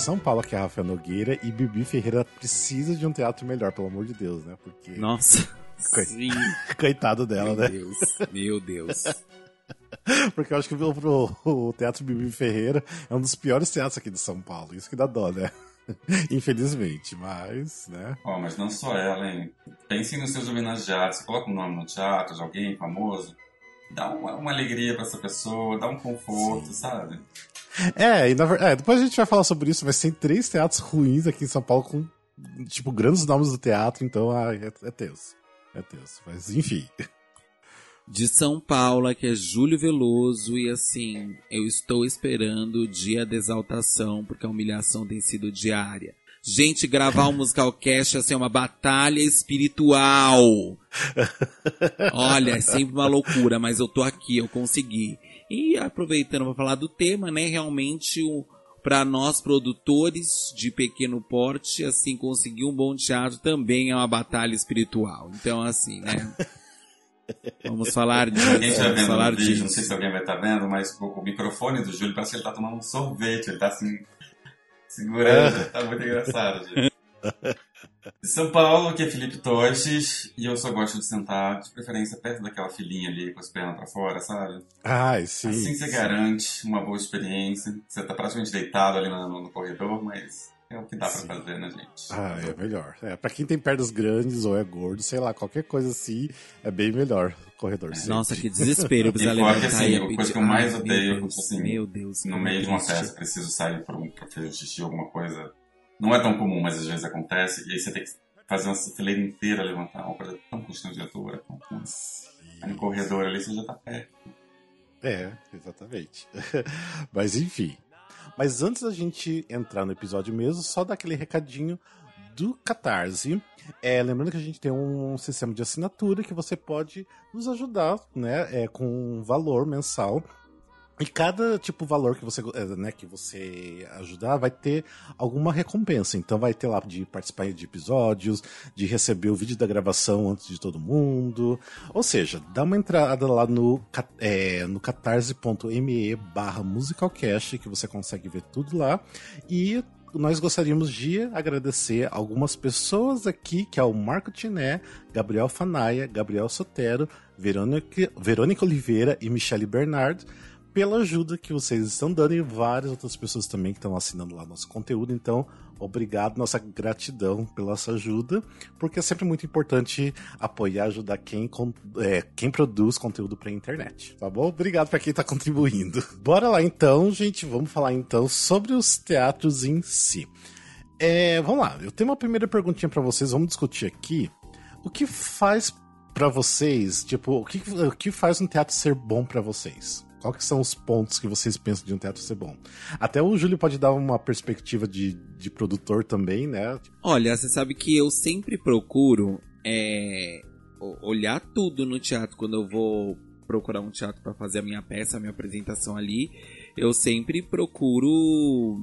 São Paulo, que é a Rafael Nogueira, e Bibi Ferreira precisa de um teatro melhor, pelo amor de Deus, né? Porque. Nossa. Sim. Coitado dela, meu né? Deus, meu Deus. Porque eu acho que o, o Teatro Bibi Ferreira é um dos piores teatros aqui de São Paulo. Isso que dá dó, né? Infelizmente, mas, né? Ó, oh, mas não só ela, hein? Pensem nos seus homenageados. Você coloca o um nome no teatro de alguém famoso, dá uma, uma alegria para essa pessoa, dá um conforto, Sim. sabe? É, e na, é, depois a gente vai falar sobre isso, mas tem três teatros ruins aqui em São Paulo com, tipo, grandes nomes do teatro, então ah, é, é tenso. É tenso. Mas, enfim. De São Paulo, que é Júlio Veloso, e assim, eu estou esperando o dia da exaltação, porque a humilhação tem sido diária. Gente, gravar um musical cast assim, é uma batalha espiritual. Olha, é sempre uma loucura, mas eu tô aqui, eu consegui. E aproveitando para falar do tema, né, realmente o para nós produtores de pequeno porte, assim, conseguir um bom teatro também é uma batalha espiritual. Então, assim, né? Vamos falar disso. Quem estiver vendo falar vídeo, disso. não sei se alguém vai estar tá vendo, mas o, microfone do Júlio parece que ele está tomando um sorvete, ele está assim, segurando, é. tá muito engraçado, gente. De São Paulo, que é Felipe Toches, e eu só gosto de sentar, de preferência, perto daquela filhinha ali com as pernas pra fora, sabe? Ai, sim. Assim você sim. garante uma boa experiência. Você tá praticamente deitado ali no, no corredor, mas é o que dá para fazer, né, gente? Ah, é melhor. É, pra quem tem pernas grandes ou é gordo, sei lá, qualquer coisa assim, é bem melhor o corredor. Sempre. Nossa, que desespero precisar levantar assim, a coisa que eu mais odeio, Deus, assim, meu Deus, no meio de uma festa, preciso sair pra, pra fazer xixi, alguma coisa não é tão comum, mas às vezes acontece, e aí você tem que fazer uma fileira inteira levantar, uma coisa tão constrangedora. Tão... Aí no corredor ali você já tá perto. É, exatamente. mas enfim. Mas antes da gente entrar no episódio mesmo, só dar aquele recadinho do Catarse. É, lembrando que a gente tem um sistema de assinatura que você pode nos ajudar né, é, com um valor mensal e cada tipo valor que você, eh, né, que você ajudar vai ter alguma recompensa. Então vai ter lá de participar de episódios, de receber o vídeo da gravação antes de todo mundo. Ou seja, dá uma entrada lá no, é, no catarse.me barra musicalcast que você consegue ver tudo lá. E nós gostaríamos de agradecer algumas pessoas aqui, que é o Marco Tiné, Gabriel Fanaia, Gabriel Sotero, Verônica, Verônica Oliveira e Michele Bernardo pela ajuda que vocês estão dando e várias outras pessoas também que estão assinando lá nosso conteúdo. Então, obrigado, nossa gratidão pela sua ajuda, porque é sempre muito importante apoiar, ajudar quem, é, quem produz conteúdo para a internet, tá bom? Obrigado para quem está contribuindo. Bora lá então, gente, vamos falar então sobre os teatros em si. É, vamos lá, eu tenho uma primeira perguntinha para vocês, vamos discutir aqui. O que faz para vocês, tipo, o que, o que faz um teatro ser bom para vocês? Qual que são os pontos que vocês pensam de um teatro ser bom? Até o Júlio pode dar uma perspectiva de, de produtor também, né? Olha, você sabe que eu sempre procuro é, olhar tudo no teatro quando eu vou procurar um teatro para fazer a minha peça, a minha apresentação ali. Eu sempre procuro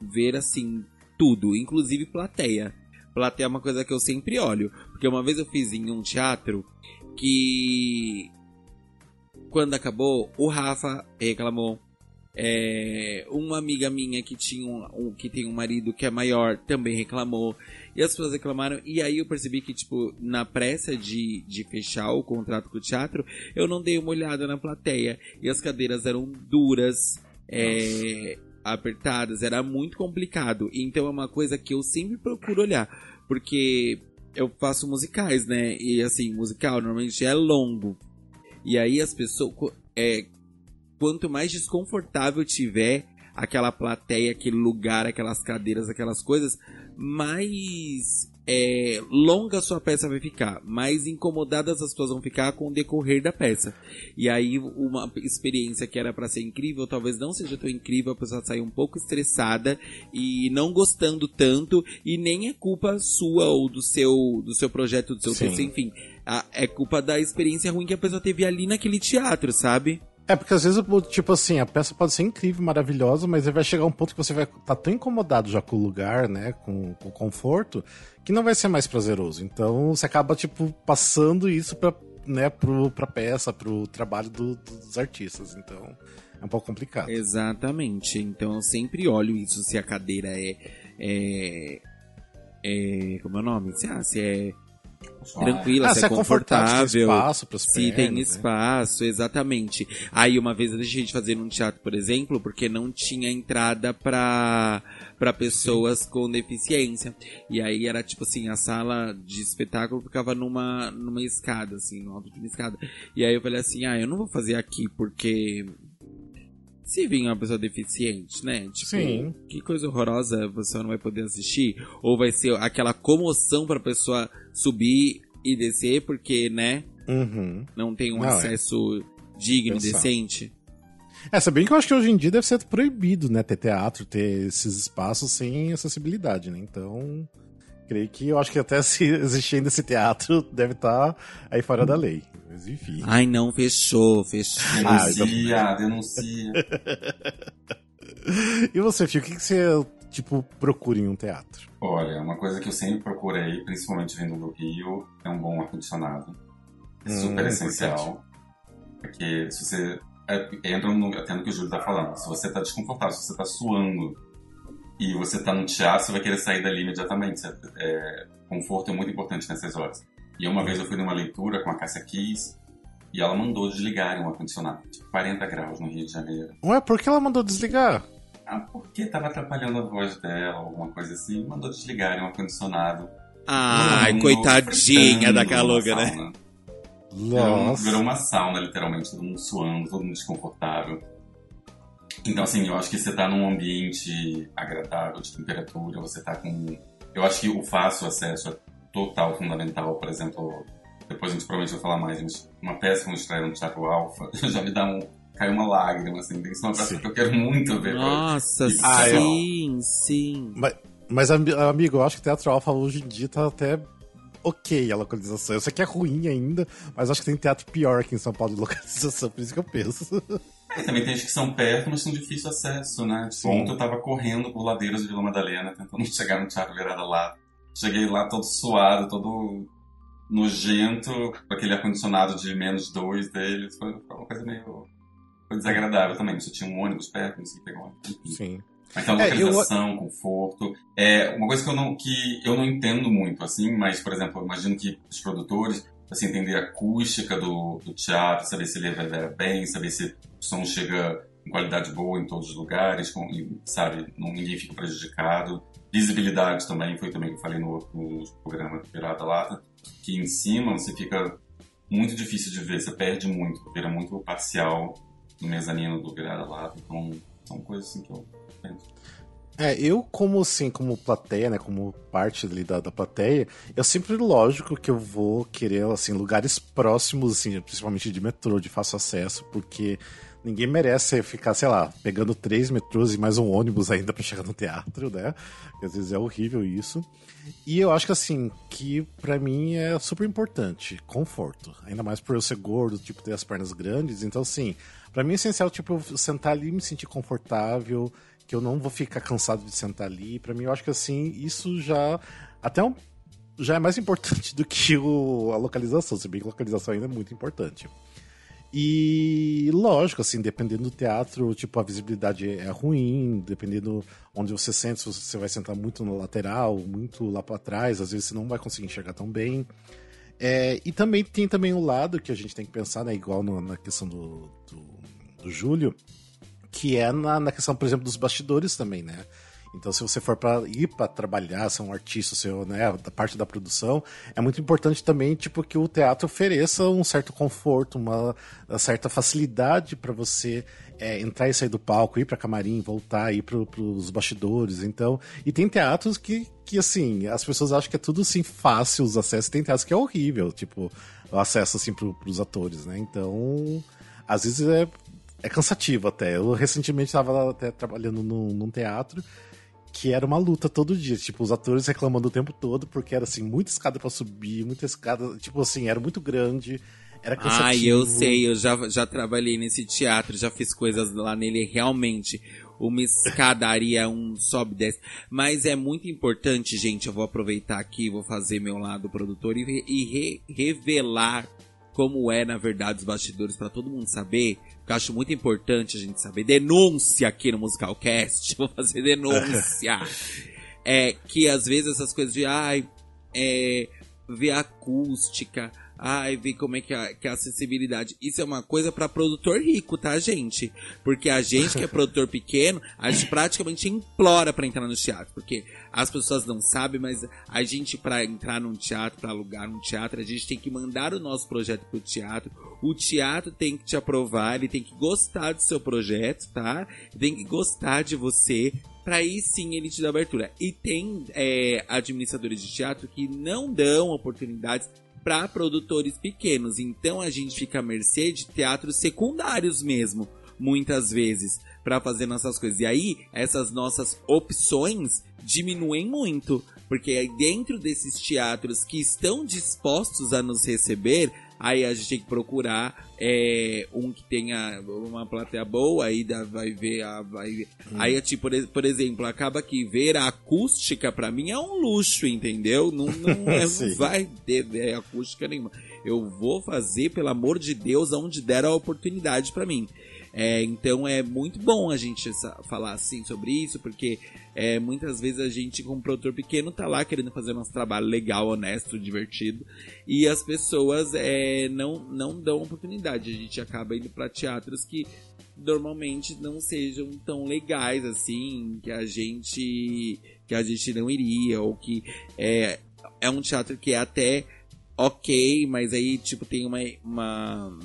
ver assim tudo, inclusive plateia. Plateia é uma coisa que eu sempre olho, porque uma vez eu fiz em um teatro que quando acabou, o Rafa reclamou. É, uma amiga minha que tinha um, um, que tem um marido que é maior também reclamou. E as pessoas reclamaram. E aí eu percebi que tipo na pressa de, de fechar o contrato com o teatro eu não dei uma olhada na plateia. E as cadeiras eram duras é, apertadas era muito complicado. Então é uma coisa que eu sempre procuro olhar porque eu faço musicais né? E assim musical normalmente é longo e aí as pessoas. É, quanto mais desconfortável tiver aquela plateia, aquele lugar, aquelas cadeiras, aquelas coisas, mais é, longa sua peça vai ficar, mais incomodadas as pessoas vão ficar com o decorrer da peça. E aí uma experiência que era para ser incrível, talvez não seja tão incrível, a pessoa sair um pouco estressada e não gostando tanto, e nem é culpa sua ou do seu do seu projeto, do seu texto, enfim a, é culpa da experiência ruim que a pessoa teve ali naquele teatro, sabe? É, porque às vezes, tipo assim, a peça pode ser incrível, maravilhosa, mas vai chegar um ponto que você vai estar tá tão incomodado já com o lugar, né, com, com o conforto, que não vai ser mais prazeroso. Então você acaba, tipo, passando isso pra, né, pro, pra peça, pro trabalho do, dos artistas. Então, é um pouco complicado. Exatamente. Então eu sempre olho isso, se a cadeira é. é, é como é o nome? Se, ah, se é tranquila, Ah, se, é é confortável, se espaço Se pernas, tem né? espaço, exatamente. Aí uma vez a gente fazia num teatro, por exemplo, porque não tinha entrada pra, pra pessoas com deficiência. E aí era tipo assim, a sala de espetáculo ficava numa, numa escada, assim, no alto de uma escada. E aí eu falei assim, ah, eu não vou fazer aqui porque se vir uma pessoa deficiente, né? Tipo, Sim. que coisa horrorosa, você não vai poder assistir. Ou vai ser aquela comoção pra pessoa subir e descer, porque, né? Uhum. Não tem um Não, é. acesso digno e Pensar. decente. É, se bem que eu acho que hoje em dia deve ser proibido, né? Ter teatro, ter esses espaços sem acessibilidade, né? Então, creio que eu acho que até se existir ainda esse teatro, deve estar aí fora da lei. Mas enfim. Ai, não, fechou, fechou. Ah, Denuncia, denuncia. E você, Fio, o que, que você, tipo, procura em um teatro? Olha, uma coisa que eu sempre procurei, principalmente vindo do Rio, é um bom ar-condicionado. É Hum, super é essencial. Porque se você. É, entra no, até no que o Júlio tá falando. Se você tá desconfortável, se você tá suando e você tá no teatro, você vai querer sair dali imediatamente. Você- é, conforto é muito importante nessas horas. E uma vez eu fui numa leitura com a Cássia Kiss e ela mandou desligarem o ar-condicionado. Tipo, 40 graus no Rio de Janeiro. Ué, por que ela mandou desligar? Ah, porque tava atrapalhando a voz dela, alguma coisa assim. Mandou desligarem o ar-condicionado. Ai, coitadinha da numa Caloga, né? Nossa. virou uma sauna, literalmente, todo mundo suando, todo mundo desconfortável. Então, assim, eu acho que você tá num ambiente agradável de temperatura, você tá com. Eu acho que o fácil acesso é total, fundamental. Por exemplo, depois a gente provavelmente vai falar mais, mas uma peça que eu estreia no Teatro Alfa já me dá um. caiu uma lágrima, assim. Tem que ser uma peça Sim. que eu quero muito ver. Nossa, Ah, sim, sim. Mas, mas, ami- amigo, eu acho que Teatro Alfa hoje em dia tá até ok a localização. Eu sei que é ruim ainda, mas acho que tem teatro pior aqui em São Paulo de localização, por isso que eu penso. É, também tem gente que são perto, mas são de difícil acesso, né? Tipo, ontem eu tava correndo por ladeiras de Vila Madalena, tentando chegar no Teatro Virada lá. Cheguei lá todo suado, todo nojento, com aquele ar-condicionado de menos dois deles. Foi, uma coisa meio... Foi desagradável também. Você tinha um ônibus perto, não sei pegar. Enfim. Sim. Então, É, eu- localização, conforto. É uma coisa que eu não que eu não entendo muito, assim, mas, por exemplo, eu imagino que os produtores, assim, entender a acústica do, do teatro, saber se ele reverbera bem, saber se o som chega em qualidade boa em todos os lugares, com, sabe, ninguém fica prejudicado. Visibilidade também, foi também que eu falei no, no programa Virada Lata, que em cima você fica muito difícil de ver, você perde muito, vira muito parcial no mezanino do Virada Lata, então são coisas assim que eu penso. É, eu como assim, como plateia, né, como parte ali da, da plateia, eu sempre, lógico, que eu vou querer, assim, lugares próximos, assim, principalmente de metrô, de fácil acesso, porque ninguém merece ficar, sei lá, pegando três metrôs e mais um ônibus ainda pra chegar no teatro, né, Porque às vezes é horrível isso. E eu acho que, assim, que pra mim é super importante, conforto, ainda mais por eu ser gordo, tipo, ter as pernas grandes, então, assim, pra mim é essencial, tipo, eu sentar ali e me sentir confortável, que eu não vou ficar cansado de sentar ali. Pra mim, eu acho que assim, isso já até um, já é mais importante do que o, a localização, se bem que localização ainda é muito importante. E lógico, assim, dependendo do teatro, tipo, a visibilidade é ruim, dependendo onde você sente, se você vai sentar muito no lateral, muito lá pra trás, às vezes você não vai conseguir enxergar tão bem. É, e também tem também o lado que a gente tem que pensar, né, igual no- na questão do, do, do Júlio, que é na, na questão, por exemplo, dos bastidores também, né? Então, se você for para ir para trabalhar, ser um artista, ser né, da parte da produção, é muito importante também, tipo, que o teatro ofereça um certo conforto, uma, uma certa facilidade para você é, entrar e sair do palco, ir para camarim, voltar, ir para os bastidores. Então, e tem teatros que, que assim, as pessoas acham que é tudo assim fácil os acessos. Tem teatros que é horrível, tipo, o acesso assim para os atores, né? Então, às vezes é é cansativo até. Eu recentemente estava até trabalhando num, num teatro que era uma luta todo dia. Tipo, os atores reclamando o tempo todo, porque era assim, muita escada para subir, muita escada. Tipo assim, era muito grande. Era cansativo. Eu sei, eu já, já trabalhei nesse teatro, já fiz coisas lá nele, realmente. Uma escadaria, um sobe e desce. Mas é muito importante, gente, eu vou aproveitar aqui, vou fazer meu lado produtor e, e re- revelar como é, na verdade, os bastidores, para todo mundo saber, que eu acho muito importante a gente saber, denúncia aqui no Musicalcast, vou fazer denúncia. é que às vezes essas coisas de, ai, é, ver acústica, Ai, ver como é que é, que a acessibilidade. Isso é uma coisa para produtor rico, tá, gente? Porque a gente que é produtor pequeno, a gente praticamente implora para entrar no teatro. Porque as pessoas não sabem, mas a gente, para entrar num teatro, para alugar um teatro, a gente tem que mandar o nosso projeto pro teatro. O teatro tem que te aprovar, ele tem que gostar do seu projeto, tá? Tem que gostar de você, para aí sim ele te dá abertura. E tem é, administradores de teatro que não dão oportunidades para produtores pequenos. Então a gente fica à mercê de teatros secundários mesmo, muitas vezes, para fazer nossas coisas. E aí essas nossas opções diminuem muito, porque dentro desses teatros que estão dispostos a nos receber, Aí a gente tem que procurar é, um que tenha uma plateia boa, aí vai ver a. Vai... Hum. Aí, tipo, por exemplo, acaba que ver a acústica para mim é um luxo, entendeu? Não, não, é, não vai ter é, acústica nenhuma. Eu vou fazer, pelo amor de Deus, aonde der a oportunidade para mim. É, então é muito bom a gente falar assim sobre isso, porque é, muitas vezes a gente, como produtor pequeno, tá lá querendo fazer nosso trabalho legal, honesto, divertido, e as pessoas é, não, não dão oportunidade. A gente acaba indo para teatros que normalmente não sejam tão legais assim, que a gente que a gente não iria, ou que é, é um teatro que é até ok, mas aí tipo tem uma, uma,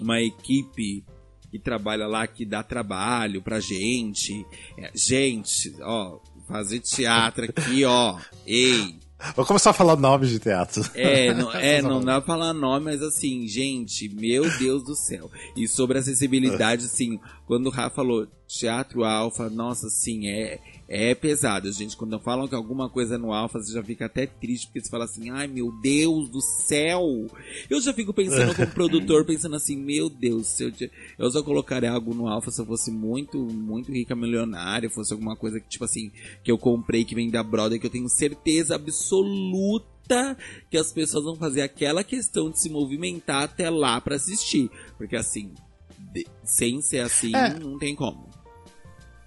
uma equipe que trabalha lá, que dá trabalho pra gente. É, gente, ó, fazer teatro aqui, ó. Ei. Vou começar a falar nomes de teatro. É, não, é, não dá pra falar nome, mas assim, gente, meu Deus do céu. E sobre acessibilidade, assim, quando o Rafa falou teatro alfa, nossa, assim, é, é pesado, gente. Quando falam que alguma coisa é no alfa, você já fica até triste, porque você fala assim, ai meu Deus do céu. Eu já fico pensando como produtor, pensando assim, meu Deus, se eu, eu só colocaria algo no alfa se eu fosse muito, muito rica, milionária, fosse alguma coisa que, tipo assim, que eu comprei, que vem da Brother, que eu tenho certeza absoluta que as pessoas vão fazer aquela questão de se movimentar até lá para assistir. Porque assim, de, sem ser assim, é. não tem como.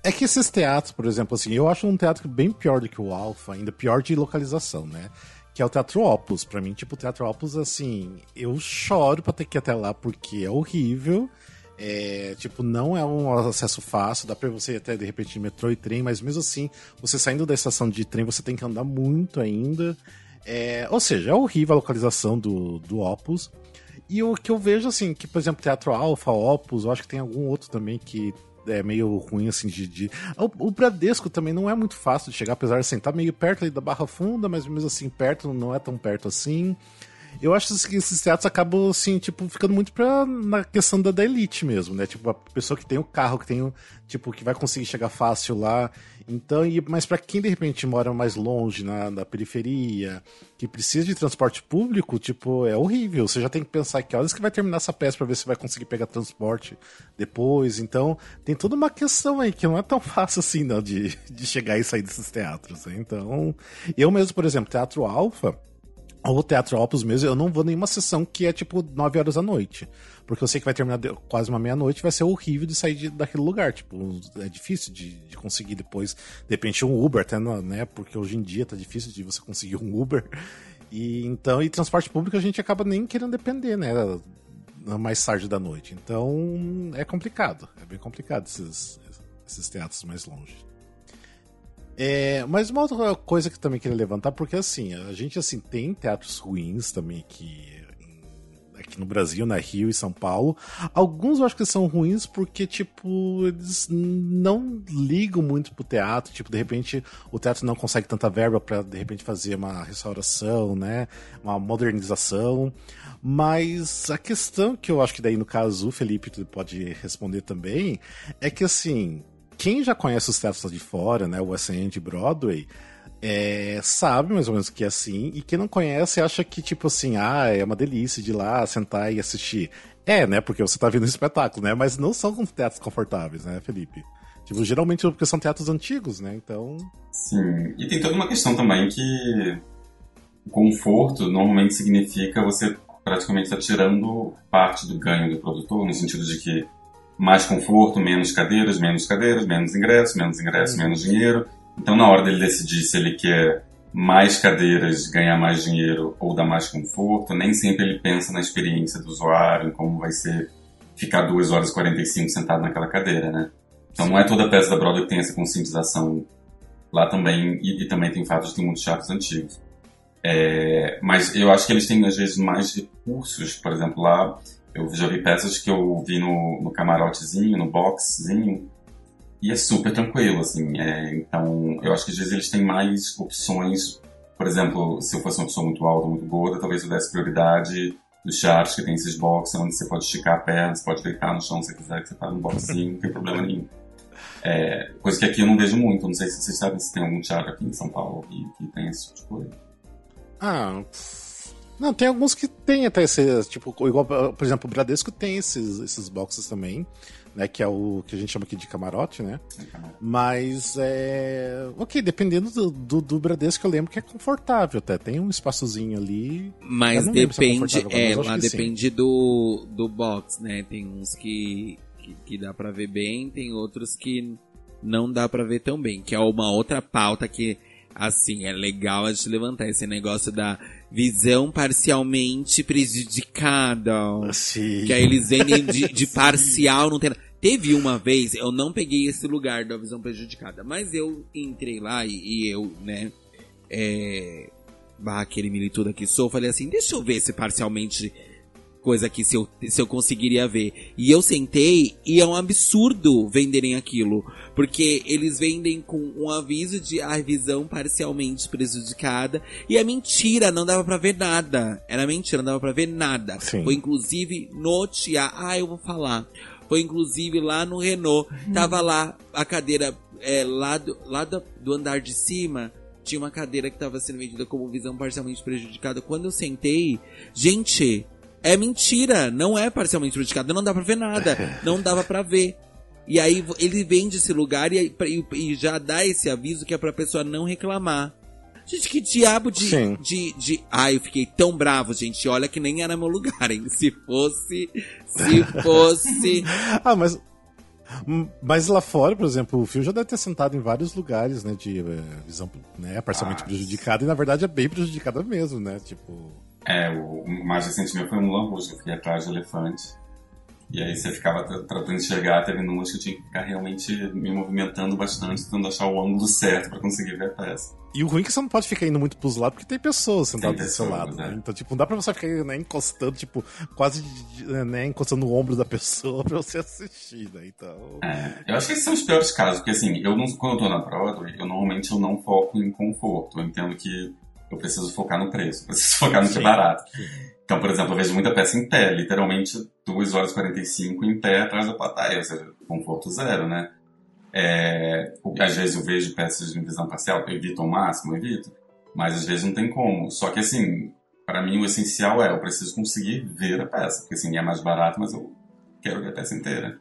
É que esses teatros, por exemplo, assim, eu acho um teatro bem pior do que o Alpha, ainda pior de localização, né? Que é o Teatro Opus. Pra mim, tipo, o Teatro Opus, assim, eu choro pra ter que ir até lá porque é horrível. É, tipo, não é um acesso fácil, dá pra você até de repente metrô e trem, mas mesmo assim, você saindo da estação de trem, você tem que andar muito ainda. É, ou seja, é horrível a localização do, do Opus. E o que eu vejo, assim, que, por exemplo, Teatro Alpha, Opus, eu acho que tem algum outro também que é meio ruim, assim, de. de... O, o, Bradesco também não é muito fácil de chegar, apesar de assim, tá meio perto ali da Barra Funda, mas mesmo assim, perto, não é tão perto assim. Eu acho que esses teatros acabam, assim, tipo, ficando muito pra, na questão da, da elite mesmo, né? Tipo, a pessoa que tem o carro, que tem o, tipo, que vai conseguir chegar fácil lá. Então, e, mas para quem de repente mora mais longe, na, na periferia, que precisa de transporte público, tipo, é horrível. Você já tem que pensar que horas que vai terminar essa peça para ver se vai conseguir pegar transporte depois. Então, tem toda uma questão aí que não é tão fácil assim, não, de, de chegar e sair desses teatros. Né? Então, eu mesmo, por exemplo, Teatro Alfa, ou Teatro Opus mesmo, eu não vou nenhuma sessão que é tipo 9 horas da noite. Porque eu sei que vai terminar quase uma meia-noite vai ser horrível de sair de, daquele lugar. Tipo, é difícil de, de, conseguir depois. De repente um Uber, até, né? Porque hoje em dia tá difícil de você conseguir um Uber. E então, e transporte público a gente acaba nem querendo depender, né? Mais tarde da noite. Então é complicado. É bem complicado esses, esses teatros mais longe. É, mas uma outra coisa que também queria levantar, porque assim, a gente assim tem teatros ruins também aqui, aqui no Brasil, na né, Rio e São Paulo. Alguns eu acho que são ruins porque, tipo, eles não ligam muito pro teatro. Tipo, de repente o teatro não consegue tanta verba para de repente fazer uma restauração, né? Uma modernização. Mas a questão que eu acho que daí no caso o Felipe pode responder também é que assim, quem já conhece os teatros de fora, né, o West End Broadway, é, sabe mais ou menos que é assim, e quem não conhece acha que, tipo assim, ah, é uma delícia de ir lá, sentar e assistir. É, né, porque você tá vendo um espetáculo, né, mas não são teatros confortáveis, né, Felipe? Tipo, geralmente porque são teatros antigos, né, então... Sim, e tem toda uma questão também que o conforto normalmente significa você praticamente está tirando parte do ganho do produtor, no sentido de que mais conforto, menos cadeiras, menos cadeiras, menos ingressos, menos ingressos, Uhum. menos dinheiro. Então, na hora dele decidir se ele quer mais cadeiras, ganhar mais dinheiro ou dar mais conforto, nem sempre ele pensa na experiência do usuário, em como vai ser ficar 2 horas e 45 sentado naquela cadeira, né? Então, não é toda peça da Broadway que tem essa conscientização lá também, e, e também tem fatos de muitos teatros antigos. É, mas eu acho que eles têm, às vezes, mais recursos. Por exemplo, lá eu já vi peças que eu vi no, no camarotezinho, no boxzinho, e é super tranquilo, assim. é, então, eu acho que às vezes eles têm mais opções. Por exemplo, se eu fosse uma pessoa muito alta, muito gorda, talvez eu desse prioridade dos charts que tem esses boxes, onde você pode esticar a perna, você pode deitar no chão se quiser, que você tá no boxzinho, não tem problema nenhum. É, coisa que aqui eu não vejo muito. Não sei se vocês sabem se tem algum teatro aqui em São Paulo que, que tem esse tipo de coisa. Ah. Não, tem alguns que tem até esse, tipo, igual, por exemplo, o Bradesco tem esses, esses boxes também, né, que é o que a gente chama aqui de camarote, né, mas é, ok, dependendo do, do, do Bradesco eu lembro que é confortável até, tem um espaçozinho ali, Mas é depende, confortável, é, mas sim. depende do, do box, né? Tem uns que, que, que dá pra ver bem, tem outros que não dá pra ver tão bem. Que é uma outra pauta que, assim, é legal a gente levantar esse negócio da visão parcialmente prejudicada. Sim. Que aí eles vendem de, de parcial, não tem nada. Teve uma vez, eu não peguei esse lugar da visão prejudicada, mas eu entrei lá e, e eu, né, é, barra aquele militudo que sou, falei assim, deixa eu ver se parcialmente coisa aqui, se eu, se eu conseguiria ver. E eu sentei e é um absurdo venderem aquilo. Porque eles vendem com um aviso de a visão parcialmente prejudicada. E é mentira, não dava pra ver nada. Era mentira, não dava pra ver nada. Sim. Foi inclusive no teatro. Ah, eu vou falar. Foi inclusive lá no Renault. Tava lá a cadeira é, lá, do, lá do, do andar de cima. Tinha uma cadeira que tava sendo vendida como visão parcialmente prejudicada. Quando eu sentei, gente, é mentira, não é parcialmente prejudicada, não dá pra ver nada, não dava pra ver. E aí ele vende esse lugar e, e- e já dá esse aviso que é pra pessoa não reclamar. Gente, que diabo de, Sim. de, de. Ai, eu fiquei tão bravo, gente. Olha que nem era meu lugar, hein? Se fosse. Se fosse. Ah, mas. Mas lá fora, por exemplo, o Phil já deve ter sentado em vários lugares, né, de eh, visão né, parcialmente Ah, prejudicada, e na verdade é bem prejudicada mesmo, né? Tipo. É, o o mais recente meu foi um que eu fiquei atrás do elefante. E aí você ficava tra- tratando de enxergar, teve numas que eu tinha que ficar realmente me movimentando bastante, tentando achar o ângulo certo pra conseguir ver a peça. E o ruim é que você não pode ficar indo muito pros lados, porque tem pessoas sentadas Tem do seu pessoas, lado, né? é. Então, tipo, não dá pra você ficar né, encostando, tipo, quase né, encostando no ombro da pessoa pra você assistir, né? Então. É, eu acho que esses são os piores casos, porque assim, eu não, quando eu tô na Broadway, eu normalmente eu não foco em conforto. Eu entendo que eu preciso focar no preço, eu preciso focar no que é Sim. barato. Então, por exemplo, eu vejo muita peça em pé, literalmente 2 horas e 45 em pé atrás da plateia, ou seja, conforto zero, né? É, às vezes eu vejo peças em visão parcial, eu evito ao máximo, eu evito, mas às vezes não tem como. Só que assim, para mim o essencial é eu preciso conseguir ver a peça, porque assim é mais barato, mas eu quero ver a peça inteira.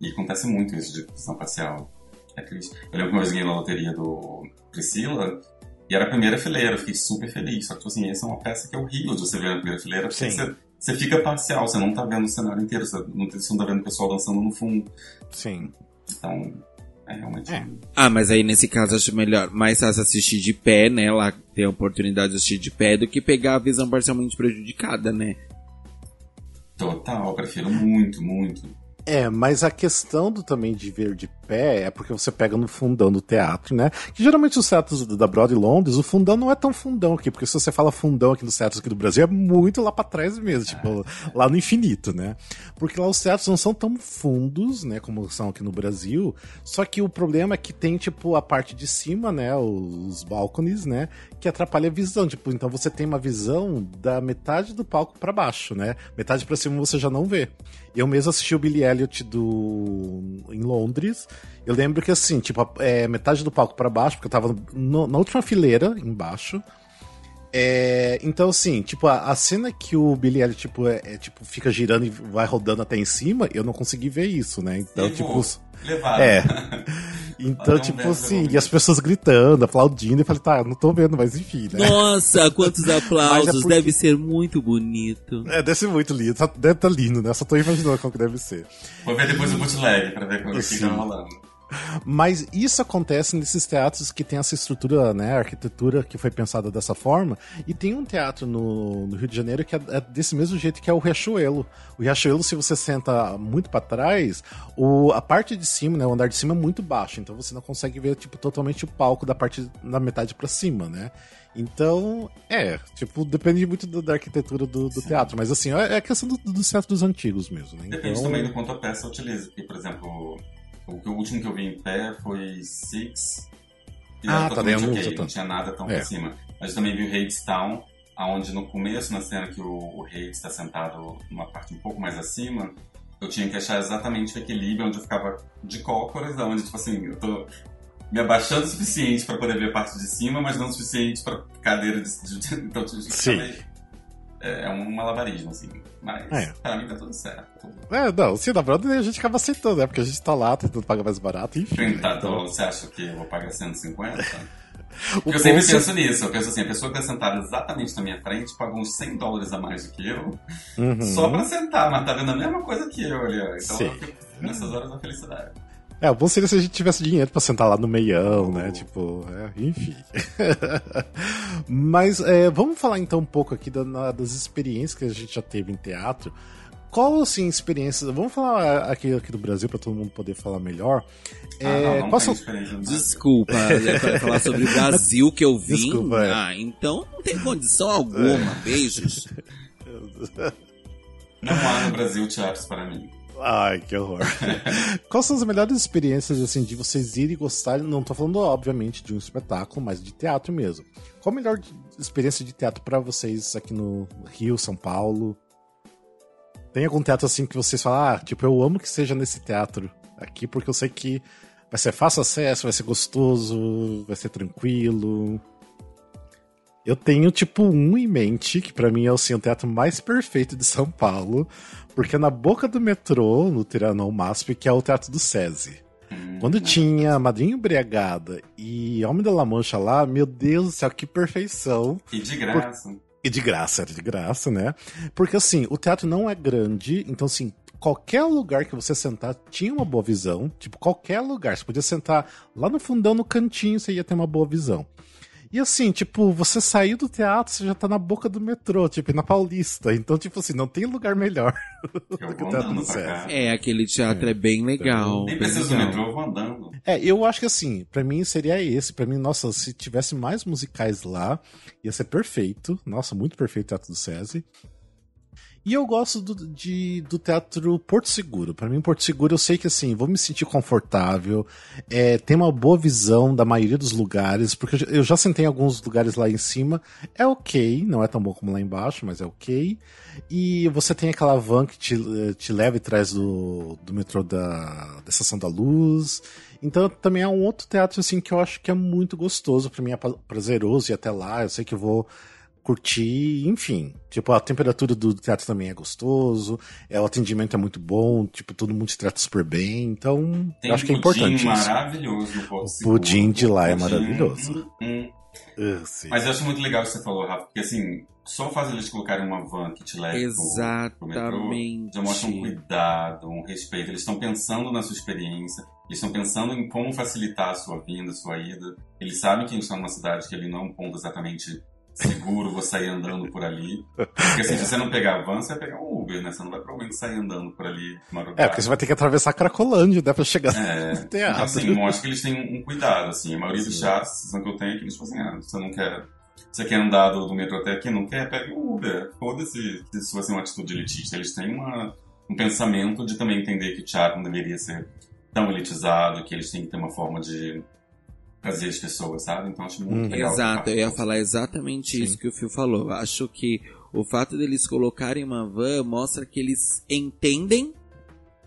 E acontece muito isso de visão parcial. É triste. Eu lembro que uma vez ganhei na loteria do Priscila e era a primeira fileira, eu fiquei super feliz. Só que, tipo assim, essa é uma peça que é horrível de você ver na primeira fileira, porque Sim. você, você fica parcial, você não tá vendo o cenário inteiro, você não, você não tá vendo o pessoal dançando no fundo. Sim. Então, é realmente. É. Ah, mas aí nesse caso eu acho melhor, mais fácil assistir de pé, né? Lá ter a oportunidade de assistir de pé do que pegar a visão parcialmente prejudicada, né? Total, eu prefiro muito, muito. É, mas a questão do também de ver de pé é porque você pega no fundão do teatro, né? Que geralmente os teatros da Broadway Londres, o fundão não é tão fundão aqui, porque se você fala fundão aqui nos teatros aqui do Brasil, é muito lá pra trás mesmo, tipo, lá no infinito, né? Porque lá os teatros não são tão fundos, né, como são aqui no Brasil, só que o problema é que tem, tipo, a parte de cima, né, os balconies, né, que atrapalha a visão, tipo, então você tem uma visão da metade do palco pra baixo, né? Metade pra cima você já não vê. Eu mesmo assisti o Billy Elliot do em Londres. Eu lembro que assim, tipo, é, metade do palco pra baixo, porque eu tava no- na última fileira embaixo. É, então, assim, tipo, a, a cena que o Billy Elliot, tipo, é, é, tipo, fica girando e vai rodando até em cima, eu não consegui ver isso, né? Então, Levou. tipo. Levado. É. Então, tipo assim, e as pessoas gritando, aplaudindo, e falei, tá, não tô vendo, mas enfim, né? Nossa, quantos aplausos, é porque... deve ser muito bonito. É, deve ser muito lindo, deve estar tá lindo, né? Só tô imaginando como que deve ser. Vou ver depois o bootleg pra ver como é que tá rolando. Mas isso acontece nesses teatros que tem essa estrutura, né, arquitetura que foi pensada dessa forma. E tem um teatro no, no Rio de Janeiro que é, é, desse mesmo jeito que é o Riachuelo. O Riachuelo, se você senta muito para trás, o, a parte de cima, né, o andar de cima é muito baixo, então você não consegue ver tipo totalmente o palco da parte da metade para cima, né? Então, é, tipo, depende muito do, da arquitetura do, do teatro, mas assim, é, é questão do, dos teatros antigos mesmo, né? Depende então... também do quanto a peça utiliza, porque, por exemplo, o, o último que eu vi em pé foi Six. E ah, tá dentro okay, não tinha nada tão é. por cima. Mas eu também vi o Hadestown, onde no começo, na cena que o, o Hades está sentado numa parte um pouco mais acima, eu tinha que achar exatamente o equilíbrio onde eu ficava de cócoras, onde, tipo assim, eu tô me abaixando o suficiente para poder ver a parte de cima, mas não o suficiente para cadeira de, de, então eu Sim. É, é um malabarismo, assim. Mas é. pra mim tá tudo certo. É, não, se verdade a gente acaba aceitando, né? Porque a gente tá lá tentando pagar mais barato, enfim. 30 né? então... você acha que eu vou pagar 150? Porque eu sempre penso nisso, eu penso assim, a pessoa que tá sentada exatamente na minha frente pagou uns 100 dólares a mais do que eu, uhum. só pra sentar, mas tá vendo a mesma coisa que eu ali, ó. Então Sim. eu fico nessas horas da felicidade. É, o bom seria se a gente tivesse dinheiro para sentar lá no meião, né? Tipo, é, enfim. Mas é, vamos falar então um pouco aqui da, das experiências que a gente já teve em teatro. Qual, assim, experiências... Vamos falar aqui, aqui do Brasil para todo mundo poder falar melhor. Ah, é, não, não são... Desculpa, falar sobre o Brasil que eu vim. Desculpa, é. Ah, então não tem condição alguma. É. Beijos. Não há no Brasil teatros para mim. Ai, que horror. Quais são as melhores experiências, assim, de vocês irem gostar? Não tô falando, obviamente, de um espetáculo, mas de teatro mesmo. Qual a melhor experiência de teatro para vocês aqui no Rio, São Paulo? Tem algum teatro, assim, que vocês falam, ah, tipo, eu amo que seja nesse teatro aqui, porque eu sei que vai ser fácil acesso, vai ser gostoso, vai ser tranquilo. Eu tenho, tipo, um em mente, que para mim é assim, o teatro mais perfeito de São Paulo, porque na boca do metrô, no Tiranão MASP, que é o Teatro do SESI. Hum, Quando tinha Madrinha Embriagada e Homem da La Mancha lá, meu Deus do céu, que perfeição. E de graça. Por... E de graça, era de graça, né? Porque assim, o teatro não é grande, então assim, qualquer lugar que você sentar tinha uma boa visão. Tipo, qualquer lugar. Você podia sentar lá no fundão, no cantinho, você ia ter uma boa visão. E assim, tipo, você saiu do teatro, você já tá na boca do metrô, tipo, na Paulista. Então, tipo assim, não tem lugar melhor do que o Teatro do César. É, aquele teatro é, é bem legal. Nem precisa do metrô, eu vou andando. É, eu acho que assim, para mim seria esse. para mim, nossa, se tivesse mais musicais lá, ia ser perfeito. Nossa, muito perfeito o Teatro do César. E eu gosto do, de, do teatro Porto Seguro. Para mim, Porto Seguro, eu sei que assim, vou me sentir confortável, é, tem uma boa visão da maioria dos lugares, porque eu já sentei em alguns lugares lá em cima. É ok, não é tão bom como lá embaixo, mas é ok. E você tem aquela van que te, te leva e traz do, do metrô da, da Estação da Luz. Então também é um outro teatro assim que eu acho que é muito gostoso. para mim é prazeroso ir até lá. Eu sei que eu vou curtir, enfim. Tipo, a temperatura do teatro também é gostoso, é, o atendimento é muito bom, tipo, todo mundo se trata super bem, então Tem acho que é importante maravilhoso isso. O pudim de lá é maravilhoso. Hum, hum. Uh, Mas eu acho muito legal o que você falou, Rafa, porque assim, só o fato de eles colocarem uma van que te leva Exatamente. Pro, pro metrô, já mostra um cuidado, um respeito. Eles estão pensando na sua experiência, eles estão pensando em como facilitar a sua vinda, a sua ida. Eles sabem que a gente está numa cidade que ele não é um ponto exatamente seguro, vou sair andando por ali. Porque assim, se você não pegar a van, você vai pegar um Uber, né? Você não vai provavelmente sair andando por ali. É, porque você vai ter que atravessar a Cracolândia, né? Pra chegar é, no teatro. Então, assim, eu acho que eles têm um, cuidado, assim. A maioria Sim. dos chats, que eu tenho é que eles falam assim, ah, você não quer... Você quer andar do, do metrô até aqui? Não quer? Pega um Uber. Foda-se se ser uma atitude elitista. Eles têm uma, um pensamento de também entender que o teatro não deveria ser tão elitizado, que eles têm que ter uma forma de trazer as pessoas, sabe? Então acho muito hum. legal. Exato, eu ia falar exatamente Sim. isso que o Phil falou. Acho que o fato deles colocarem uma van mostra que eles entendem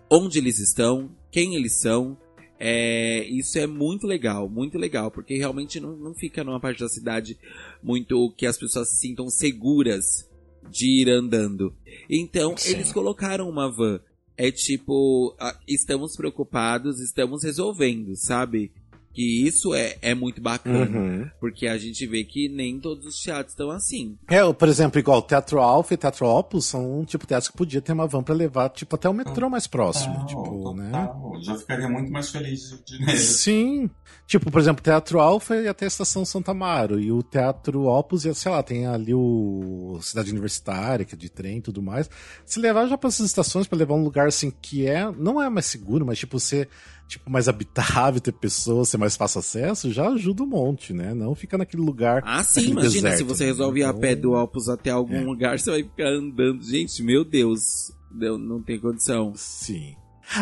onde eles estão, quem eles são. É, isso é muito legal, muito legal, porque realmente não, não fica numa parte da cidade muito que as pessoas se sintam seguras de ir andando. Então, Sim. eles colocaram uma van. É tipo, estamos preocupados, estamos resolvendo, sabe? Que isso é, é muito bacana. Uhum. Porque a gente vê que nem todos os teatros estão assim. É, por exemplo, igual Teatro Alfa e Teatro Opus são um tipo de teatro que podia ter uma van pra levar, tipo, até o metrô mais próximo, Total, tipo, né? total. Já ficaria muito mais feliz de. Sim. Tipo, por exemplo, o Teatro Alfa ia até a Estação Santa Amaro. E o Teatro Opus ia, sei lá, tem ali o Cidade Universitária, que é de trem e tudo mais. Se levar já para essas estações, para levar um lugar assim que é. Não é mais seguro, mas tipo, ser tipo, mais habitável, ter pessoas, ser mais fácil acesso, já ajuda um monte, né? Não fica naquele lugar. Ah, sim, imagina deserto, se você né? resolve ir a Então, pé do Opus até algum é. lugar, você vai ficar andando. Gente, meu Deus, não, não tem condição. Sim.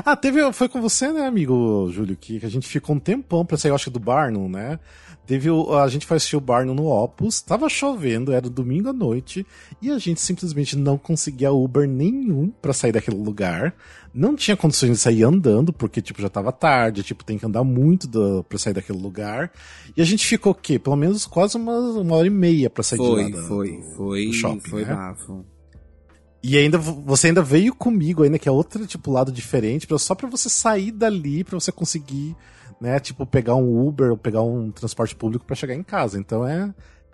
Ah, teve. Foi com você, né, amigo Júlio, que, que a gente ficou um tempão pra sair, eu acho do Barnum, né? Teve o, a gente foi assistir o Barnum no Opus, tava chovendo, era domingo à noite, e a gente simplesmente não conseguia Uber nenhum pra sair daquele lugar. Não tinha condições de sair andando, porque, tipo, já tava tarde, tipo, tem que andar muito do, pra sair daquele lugar. E a gente ficou o quê? Pelo menos quase uma, uma hora e meia pra sair Foi, de lá. foi, do- foi, do shopping, foi né? bafo. E ainda você ainda veio comigo ainda que é outro tipo lado diferente, pra- só pra você sair dali, pra você conseguir, né, tipo pegar um Uber ou pegar um transporte público pra chegar em casa. Então é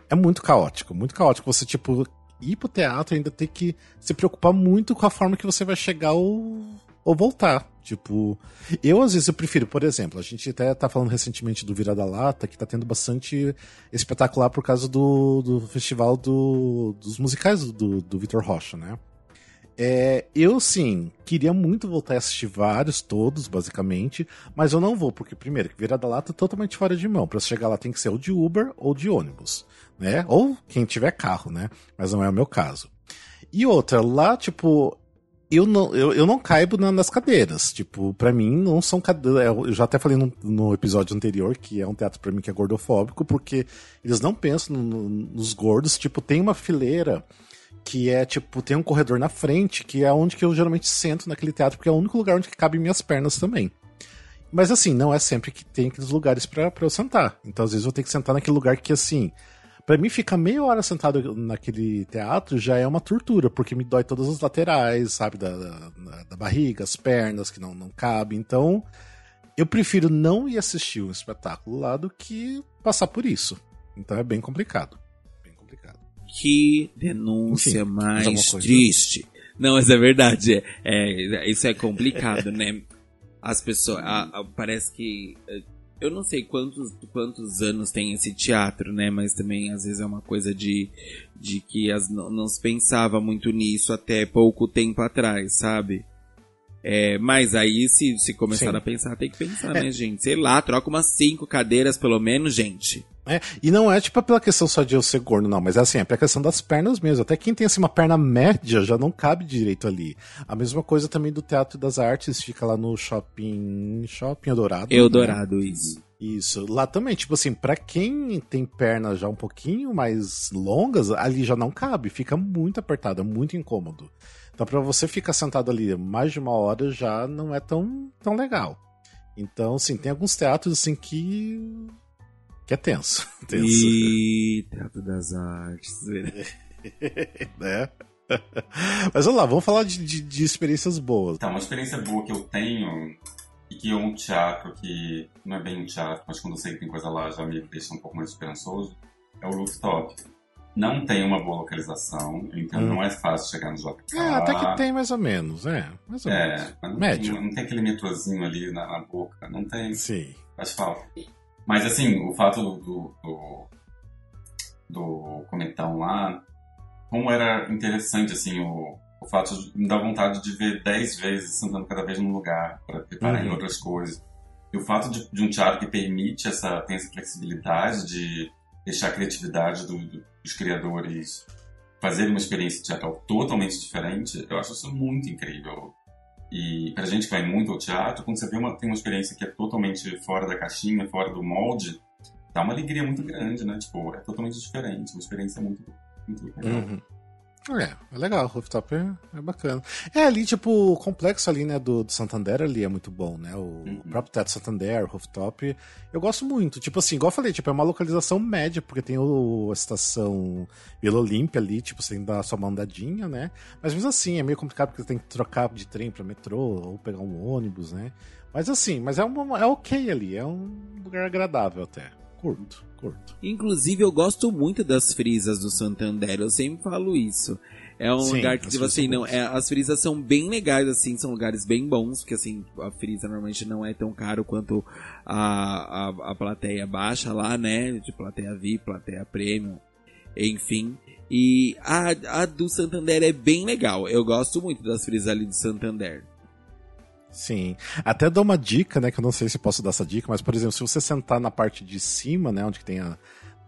é muito caótico, muito caótico você tipo ir pro teatro e ainda ter que se preocupar muito com a forma que você vai chegar ou ou voltar. Tipo, eu às vezes eu prefiro, por exemplo, a gente até tá falando recentemente do Virada Lata, que tá tendo bastante espetacular por causa do, do festival do, dos musicais do, do Vitor Rocha, né? É, eu sim, queria muito voltar a assistir vários, todos, basicamente, mas eu não vou, porque primeiro, que Virada Lata é totalmente fora de mão. Pra chegar lá tem que ser ou de Uber ou de ônibus, né? Ou quem tiver carro, né? Mas não é o meu caso. E outra, lá, tipo, eu não, eu, eu não caibo na- nas cadeiras. Tipo, pra mim não são cadeiras. Eu já até falei no, no episódio anterior que é um teatro pra mim que é gordofóbico, porque eles não pensam no- no- nos gordos. Tipo, tem uma fileira que é tipo, tem um corredor na frente, que é onde que eu geralmente sento naquele teatro, porque é o único lugar onde que cabem minhas pernas também. Mas assim, não é sempre que tem aqueles lugares pra eu sentar. Então às vezes eu vou ter que sentar naquele lugar que assim. Pra mim, ficar meia hora sentado naquele teatro já é uma tortura, porque me dói todas as laterais, sabe? Da, da, da barriga, as pernas que não, não cabem. Então, eu prefiro não ir assistir um espetáculo lá do que passar por isso. Então é bem complicado. Que denúncia Enfim, mais triste. Não, mas é verdade. É, é, isso é complicado, né? As pessoas. a- a- parece que. é, Eu não sei quantos, quantos anos tem esse teatro, né? Mas também às vezes é uma coisa de, de que as, não, não se pensava muito nisso até pouco tempo atrás, sabe? É, mas aí, se, se começar Sim. a pensar, tem que pensar, É. né, gente? Sei lá, troca umas cinco cadeiras pelo menos, gente. É, e não é tipo pela questão só de eu ser gordo, não, mas é assim, é pela questão das pernas mesmo. Até quem tem assim uma perna média já não cabe direito ali. A mesma coisa também do Teatro das Artes, fica lá no shopping. Shopping Eldorado. né? Eldorado, isso. Isso. Lá também, tipo assim, pra quem tem pernas já um pouquinho mais longas, ali já não cabe, fica muito apertado, é muito incômodo. Então, pra você ficar sentado ali mais de uma hora já não é tão, tão legal. Então, assim, tem alguns teatros assim que. Que é tenso. tenso. E Teatro das Artes. né? Mas vamos lá, vamos falar de, de, de experiências boas. Então, uma experiência boa que eu tenho e que é um teatro que não é bem um teatro, mas quando eu sei que tem coisa lá já me deixa um pouco mais esperançoso, é o Rooftop. Não tem uma boa localização, então Hum. não é fácil chegar no JK. É, até que tem mais ou menos, é. Mais ou menos. É, mas não, Médio. Tem, não tem aquele metrozinho ali na, na boca, não tem. Sim. Faz falta. Mas assim, o fato do, do, do, lá, como era interessante assim, o, o fato de me dar vontade de ver dez vezes sentando cada vez num lugar para preparar em Uhum. outras coisas. E o fato de, de um teatro que permite essa, tem essa flexibilidade de deixar a criatividade do- do- dos criadores fazer uma experiência teatral totalmente diferente, eu acho isso muito incrível. E pra gente que vai muito ao teatro, quando você vê uma, tem uma experiência que é totalmente fora da caixinha, fora do molde, dá uma alegria muito grande, né? Tipo, é totalmente diferente, uma experiência muito, muito legal. Uhum. É, é legal, o rooftop é, é, bacana. É ali, tipo, o complexo ali, né, do, do Santander ali é muito bom, né? O, uhum. próprio Teto Santander, o rooftop, eu gosto muito. Tipo assim, igual eu falei, tipo, é uma localização média, porque tem o, a estação Vila Olímpia ali, tipo, você tem que dar só uma andadinha, né? Mas mesmo assim, é meio complicado porque você tem que trocar de trem pra metrô ou pegar um ônibus, né? Mas assim, mas é, uma, é ok ali, é um lugar agradável até. Curto Inclusive, eu gosto muito das frisas do Santander, eu sempre falo isso. É um Sim, lugar que, tipo assim, não, é, as frisas são bem legais, assim, são lugares bem bons, porque assim, a frisa normalmente não é tão caro quanto a, a, a plateia baixa lá, né? De plateia VIP, plateia premium, enfim. E a, a do Santander é bem legal. Eu gosto muito das frisas ali do Santander. Sim. Até dou uma dica, né? Que eu não sei se posso dar essa dica, mas, por exemplo, se você sentar na parte de cima, né? Onde tem a.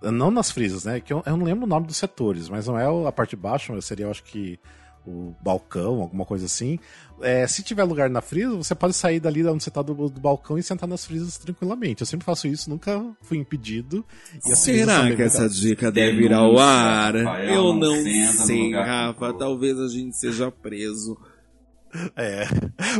Não nas frisas, né? Que eu, eu não lembro o nome dos setores, mas não é a parte de baixo, seria, eu acho que o balcão, alguma coisa assim. É, se tiver lugar na frisa, você pode sair dali onde você está do, do, balcão e sentar nas frisas tranquilamente. Eu sempre faço isso, nunca fui impedido. Será que essa dica deve ir ao ar? Eu não sei, Rafa. Talvez a gente seja preso. É.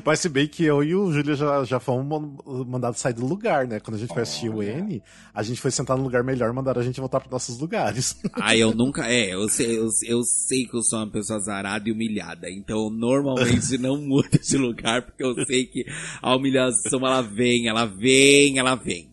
Mas se bem que eu e o Júlio já, já fomos mandados sair do lugar, né? Quando a gente foi assistir o N, a gente foi sentar num lugar melhor e mandaram a gente voltar para nossos lugares. Ah, eu nunca. É, eu sei, eu, eu sei que eu sou uma pessoa azarada e humilhada. Então, normalmente não mudo de lugar, porque eu sei que a humilhação ela vem, ela vem, ela vem.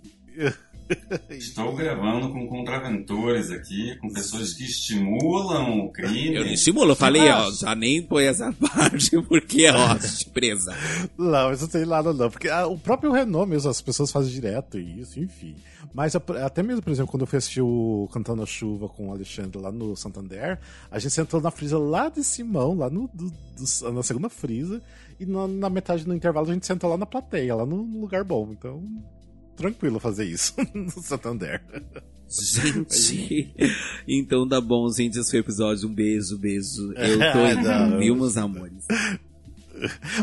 Estou gravando com contraventores aqui, com pessoas que estimulam o crime. Eu não estimulo, eu falei, ó, já nem põe essa parte, porque, ó, presa. Não, mas não tem nada não, porque ah, o próprio Renault mesmo, as pessoas fazem direto isso, enfim. Mas até mesmo, por exemplo, quando eu fui assistir o Cantando a Chuva com o Alexandre lá no Santander, a gente sentou na frisa lá de Simão, lá no, do, do, na segunda frisa, e na, na metade do intervalo a gente sentou lá na plateia, lá no lugar bom, então tranquilo fazer isso no Santander. Gente, então tá bom, gente. Esse foi o episódio. Um beijo, beijo. Eu tô indo, viu, meus amores?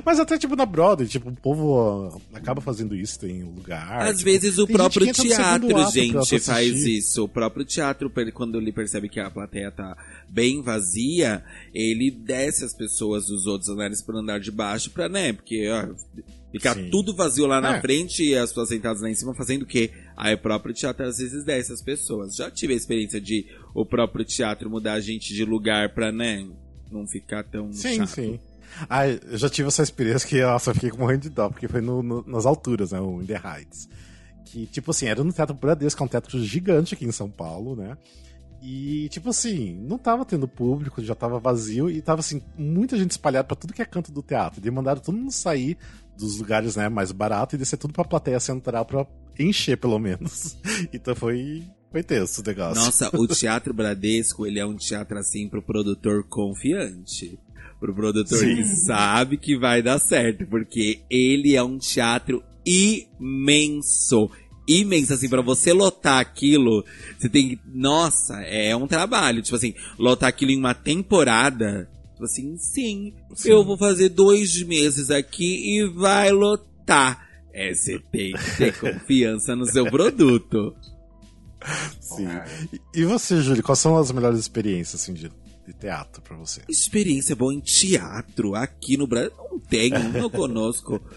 Mas até, tipo, na Broadway, tipo, o povo acaba fazendo isso em lugar. Às tipo, vezes o próprio teatro, gente, faz isso. O próprio teatro, quando ele percebe que a plateia tá bem vazia, ele desce as pessoas dos outros andares pro andar de baixo pra, né? Porque, ó, Ficar Sim. tudo vazio lá na é. frente e as pessoas sentadas lá em cima fazendo o quê? Aí o próprio teatro às vezes desce as pessoas. Já tive a experiência de o próprio teatro mudar a gente de lugar pra, né, não ficar tão Sim, chato. sim. Ah, eu já tive essa experiência que, nossa, eu fiquei morrendo de dó, porque foi no, no, nas alturas, né, o In The Heights. Que, tipo assim, era no Teatro Bradesco, que é um teatro gigante aqui em São Paulo, né? E, tipo assim, não tava tendo público, já tava vazio e tava, assim, muita gente espalhada para tudo que é canto do teatro. E mandaram todo mundo sair dos lugares né, mais baratos e descer tudo pra plateia central pra encher, pelo menos. então foi. Foi tenso o negócio. Nossa, o Teatro Bradesco, ele é um teatro assim pro produtor confiante. Pro produtor Sim. que sabe que vai dar certo, porque ele é um teatro imenso imenso, assim, para você lotar aquilo, você tem que, nossa, é um trabalho, tipo assim, lotar aquilo em uma temporada, Tipo assim, sim, sim, eu vou fazer dois meses aqui e vai lotar. É, você tem que ter confiança no seu produto. Sim. E você, Júlio, quais são as melhores experiências assim, de, de teatro para você? Experiência boa em teatro aqui no Brasil? Não tenho, não conosco.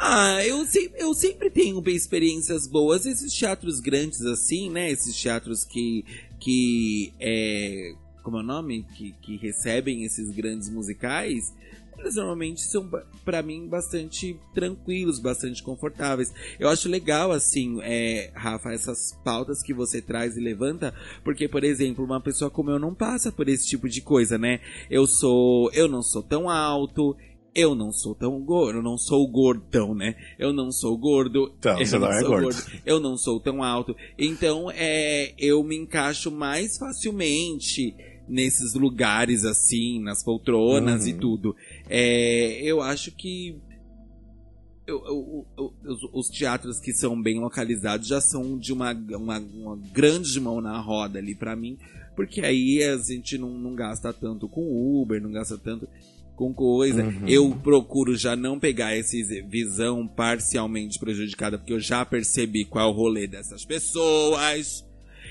Ah, eu, sempre, eu sempre tenho experiências boas. Esses teatros grandes assim, né? Esses teatros que, que é, como é o nome, que, que recebem esses grandes musicais, eles normalmente são, para mim, bastante tranquilos, bastante confortáveis. Eu acho legal, assim, é, Rafa, essas pautas que você traz e levanta, porque, por exemplo, uma pessoa como eu não passa por esse tipo de coisa, né? Eu sou, eu não sou tão alto, eu não sou tão gordo, eu não sou gordão, né? Eu não sou gordo. Então, você não, não é gordo. gordo. Eu não sou tão alto. Então, é, eu me encaixo mais facilmente nesses lugares assim, nas poltronas uhum. e tudo. É, eu acho que eu, eu, eu, os teatros que são bem localizados já são de uma, uma, uma grande mão na roda ali para mim, porque aí a gente não, não gasta tanto com Uber, não gasta tanto com coisa. Uhum. Eu procuro já não pegar essa visão parcialmente prejudicada, porque eu já percebi qual é o rolê dessas pessoas.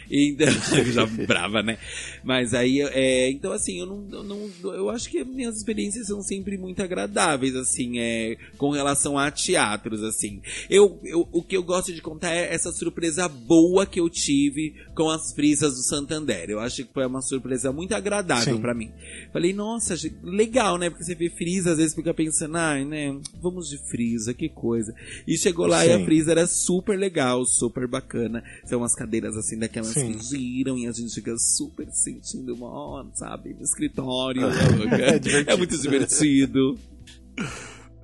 Então, já brava, né? Mas aí, é, então assim, eu não, eu não, eu acho que minhas experiências são sempre muito agradáveis, assim, é, com relação a teatros, assim. Eu, eu, o que eu gosto de contar é essa surpresa boa que eu tive com as frisas do Santander. Eu acho que foi uma surpresa muito agradável para mim. Falei, nossa, legal, né? Porque você vê frisa, às vezes fica pensando, ai, né? Vamos de frisa, que coisa. E chegou lá Sim. e a frisa era super legal, super bacana. São umas cadeiras assim daquelas Sim. que giram e a gente fica super sentindo uma, sabe, no escritório. é, é muito divertido.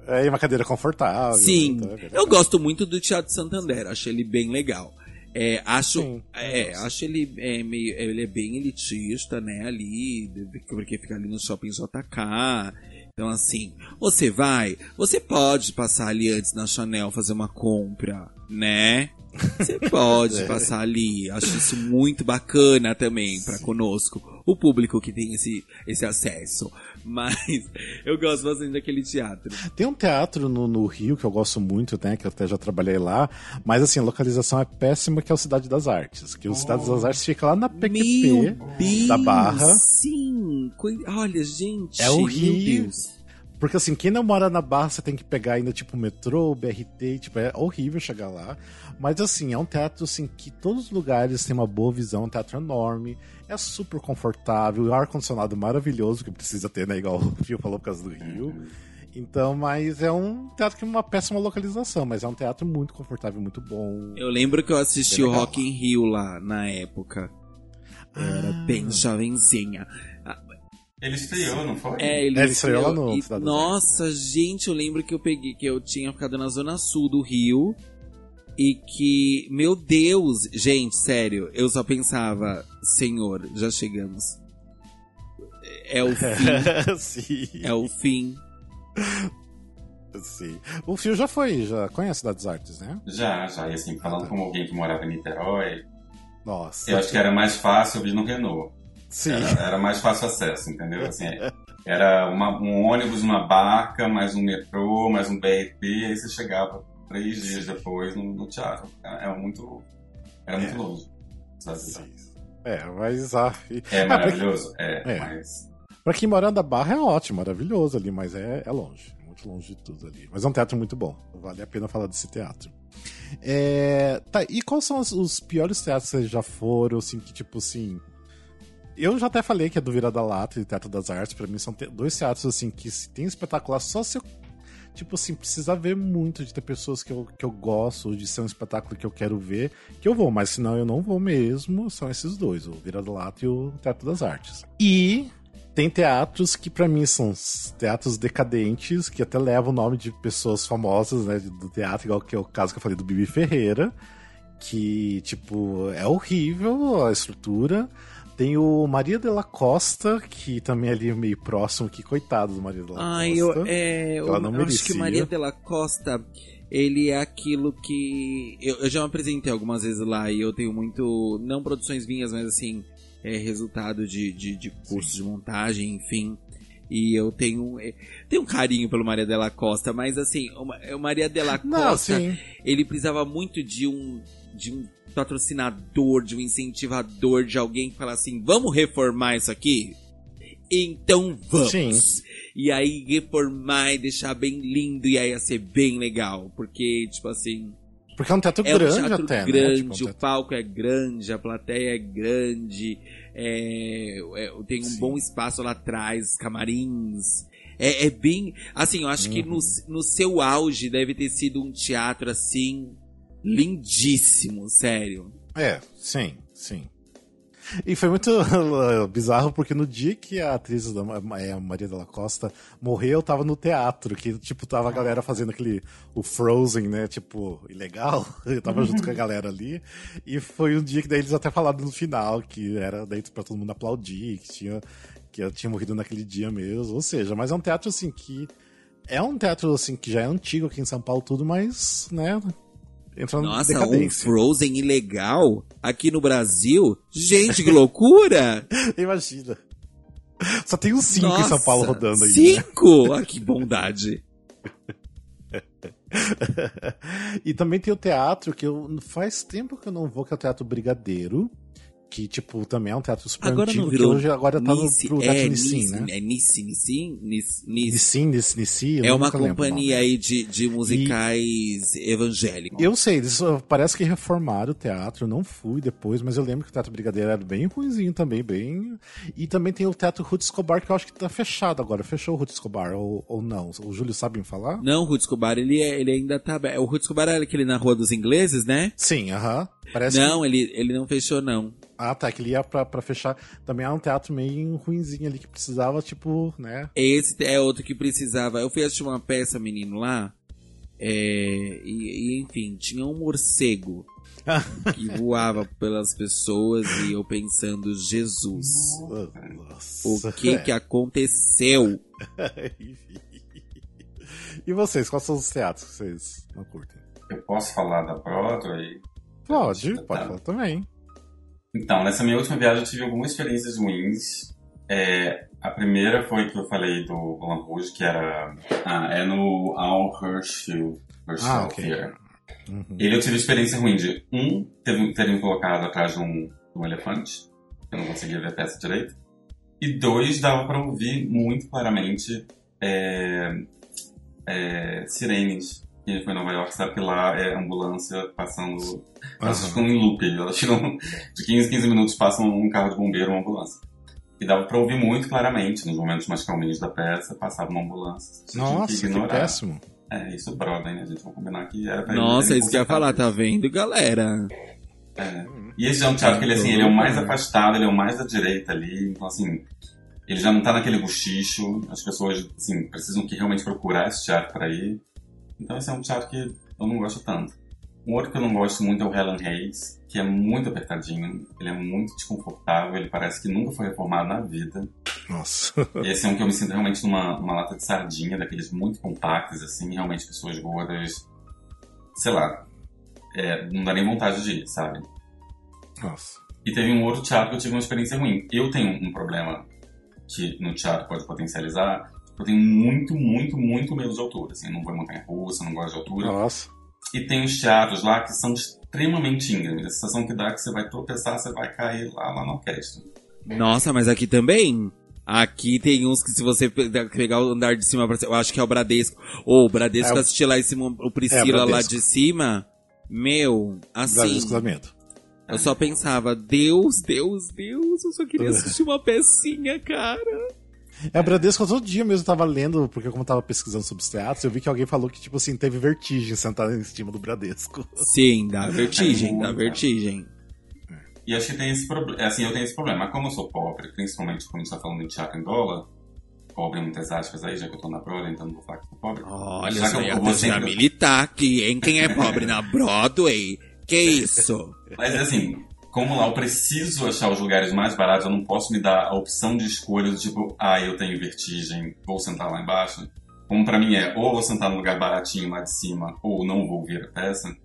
É uma cadeira confortável. Sim. Então, é eu gosto muito do Teatro Santander, acho ele bem legal. É, acho, Sim, é, acho ele é, meio, ele é bem elitista, né, ali, porque fica ali no shopping JK. Então, assim, você vai, você pode passar ali antes na Chanel fazer uma compra, né? Você pode é. passar ali. Acho isso muito bacana também para conosco, o público que tem esse, esse acesso. Mas eu gosto bastante daquele teatro. Tem um teatro no, no, Rio que eu gosto muito, né? Que eu até já trabalhei lá. Mas assim, a localização é péssima, que é o Cidade das Artes. Que o oh. Cidade das Artes fica lá na PQP da Barra. Sim! Olha, gente. É o Rio. Porque assim, quem não mora na Barra, você tem que pegar ainda tipo metrô, BRT, tipo, é horrível chegar lá. Mas assim, é um teatro assim que todos os lugares têm uma boa visão, um teatro enorme, é super confortável, o ar-condicionado maravilhoso que precisa ter, né? Igual o Fio falou por causa do Rio. Então, mas é um teatro que tem uma péssima localização, mas é um teatro muito confortável, muito bom. Eu lembro que eu assisti o Rock in Rio lá na época. Eu era ah. bem jovenzinha. Ele estreou, não foi? É, ele, é, ele estreou, lá no e, Nossa, gente, eu lembro que eu peguei, que eu tinha ficado na zona sul do Rio. E que, meu Deus, gente, sério, eu só pensava, Senhor, já chegamos. É o fim. Sim. É o fim. Sim. O Fio já foi, já conhece Cidades Artes, né? Já, já. E assim, falando ah, tá. como alguém que morava em Niterói. Nossa. Eu acho que era mais fácil vir no Renault. Sim. Era, era mais fácil acesso, entendeu? Assim, era uma, um ônibus, uma barca, mais um metrô, mais um BRT, aí você chegava três dias depois no, no teatro. É, é muito. Era muito é. longe. É, mas. Ah, e... É maravilhoso? É, é, mas. Pra quem mora na Barra é ótimo, maravilhoso ali, mas é, é longe. Muito longe de tudo ali. Mas é um teatro muito bom. Vale a pena falar desse teatro. É, tá, e quais são os, os piores teatros que vocês já foram, assim, que tipo assim. Eu já até falei que é do Vira da Lata e Teatro das Artes, para mim são dois teatros assim que se tem espetacular só se eu tipo assim, precisa ver muito de ter pessoas que eu, que eu gosto, de ser um espetáculo que eu quero ver, que eu vou, mas senão eu não vou mesmo, são esses dois, o Vira do Lato e o Teatro das Artes. E tem teatros que para mim são teatros decadentes, que até levam o nome de pessoas famosas, né, do teatro, igual que é o caso que eu falei do Bibi Ferreira, que, tipo, é horrível a estrutura, tem o Maria de la Costa, que também é ali meio próximo, que coitado do Maria de la Costa. Ai, eu, é, eu, eu acho que o Maria de la Costa, ele é aquilo que. Eu, eu, já me apresentei algumas vezes lá e eu tenho muito. Não produções minhas, mas assim, é resultado de, de, de cursos de montagem, enfim. E eu tenho, é, tenho um carinho pelo Maria de la Costa, mas assim, o, Maria de la Costa, Não, ele precisava muito de um. De um patrocinador, de um incentivador, de alguém que fala assim: vamos reformar isso aqui? Então vamos. Sim. E aí reformar e deixar bem lindo, e aí ia ser bem legal. Porque, tipo assim. Porque é um teatro é grande um teatro até, grande, né? tipo, um o palco é grande, a plateia é grande, é, é tem um Sim. bom espaço lá atrás, camarins. É, é bem. Assim, eu acho uhum. que no, no seu auge deve ter sido um teatro assim lindíssimo, sério. É, sim, sim. E foi muito bizarro porque no dia que a atriz da é, Maria Della Costa morreu, eu tava no teatro, que tipo tava a galera fazendo aquele o Frozen, né, tipo, ilegal. Eu tava junto com a galera ali. E foi um dia que daí eles até falaram no final que era daí para todo mundo aplaudir, que tinha que ela tinha morrido naquele dia mesmo. Ou seja, mas é um teatro assim que é um teatro assim que já é antigo aqui em São Paulo tudo, mas, né, entrando Nossa, um Frozen ilegal aqui no Brasil? Gente, que loucura! Imagina. Só tem uns 5 em São Paulo rodando aí. 5? Né? Ah, que bondade. e também tem o teatro que eu faz tempo que eu não vou, que é o Teatro Brigadeiro, Que, tipo, também é um teatro super Agora antigo, que hoje agora tá Nice, no, Teatro é, Nissin, Nice, né? É Nissi, Nissi, Nissi, Nissi. Nissin, Nissin, Nissin, eu É uma companhia aí de, de musicais evangélicos. Eu sei, uh, parece que reformaram o teatro, eu não fui depois, mas eu lembro que o Teatro Brigadeiro era bem ruimzinho também, bem... E também tem o Teatro Ruth Escobar, que eu acho que tá fechado agora, fechou o Ruth Escobar, ou, ou não? O Júlio sabe me falar? Não, o Ruth Escobar, ele, é- ele ainda tá. O Ruth Escobar era aquele na Rua dos Ingleses, né? Sim, aham. Parece que... Não, ele, ele não fechou, não. Ah, tá, que ele ia pra, pra fechar. Também é um teatro meio ruimzinho ali, que precisava, tipo, né? Esse é outro que precisava. Eu fui assistir uma peça, menino, lá. é, e, e, enfim, tinha um morcego que voava pelas pessoas e eu pensando, Jesus, Nossa. o que que aconteceu? Enfim. E vocês, quais são os teatros que vocês não curtem? Eu posso falar da Broadway? Pode, Tá. pode falar também. Então, nessa minha última viagem eu tive algumas experiências ruins. É, a primeira foi que eu falei do Moulin Rouge, que era ah, é no Al Hirschfield, Ah, ok. Theater. Uhum. Ele eu tive experiência ruim de, um, ter, ter me colocado atrás de um, um elefante, eu não conseguia ver a peça direito, e dois, dava para ouvir muito claramente é, é, sirenes. Quem foi em Nova York sabe que lá é ambulância passando. Elas Aham. ficam em loop, elas ficam de 15 em 15 minutos passam um carro de bombeiro, uma ambulância. E dava pra ouvir muito claramente, nos momentos mais calminhos da peça, passava uma ambulância. Nossa, que ignorar. péssimo. É, isso Broadway, né? A gente vai combinar que era pra Nossa, isso que eu ia falar, tá vendo, galera? É. E esse é um teatro que ele, assim, ele é o mais afastado, ele é o mais da direita ali, então assim, ele já não tá naquele buchicho, as pessoas, assim, precisam que realmente procurar esse teatro pra ir. Então esse é um teatro que eu não gosto tanto. Um outro que eu não gosto muito é o Helen Hayes, que é muito apertadinho, ele é muito desconfortável, ele parece que nunca foi reformado na vida. Nossa. Esse é um que eu me sinto realmente numa, numa lata de sardinha, daqueles muito compactos, assim, realmente pessoas gordas, sei lá, é, não dá nem vontade de ir, sabe? Nossa. E teve um outro teatro que eu tive uma experiência ruim. Eu tenho um problema que no teatro pode potencializar. Eu tenho muito, muito, muito medo de altura. Assim, eu não vou em montanha russa, não gosto de altura. Nossa. E tem os teatros lá que são extremamente íngremes. A sensação que dá é que você vai tropeçar, você vai cair lá, lá na orquestra. Nossa, mas aqui também. Aqui tem uns que se você pe- pegar o andar de cima pra cima, eu acho que é o Bradesco. Ou o Bradesco É o- assistir lá em cima, o Priscila lá Bradesco. de cima. Meu, assim, Bradesco dá medo. eu só pensava, Deus, Deus, Deus, eu só queria assistir uma pecinha, cara. É, o Bradesco todo dia mesmo eu tava lendo, porque como eu tava pesquisando sobre os teatros, eu vi que alguém falou que, tipo assim, teve vertigem sentar em cima do Bradesco. Sim, dá vertigem, dá muito. vertigem. E acho que tem esse problema. Assim, eu tenho esse problema. Mas como eu sou pobre, principalmente quando a gente tá falando de teatro em dólar, pobre em muitas aspas aí, já que eu tô na Broadway, então não vou falar que sou pobre. Olha, já isso que aí eu, é eu vou a sempre... militar aqui, hein? Quem é pobre na Broadway? Que isso? Mas assim, como lá eu preciso achar os lugares mais baratos, eu não posso me dar a opção de escolha do tipo, ah, eu tenho vertigem, vou sentar lá embaixo. Como pra mim é, ou vou sentar num lugar baratinho lá de cima, ou não vou ver a peça,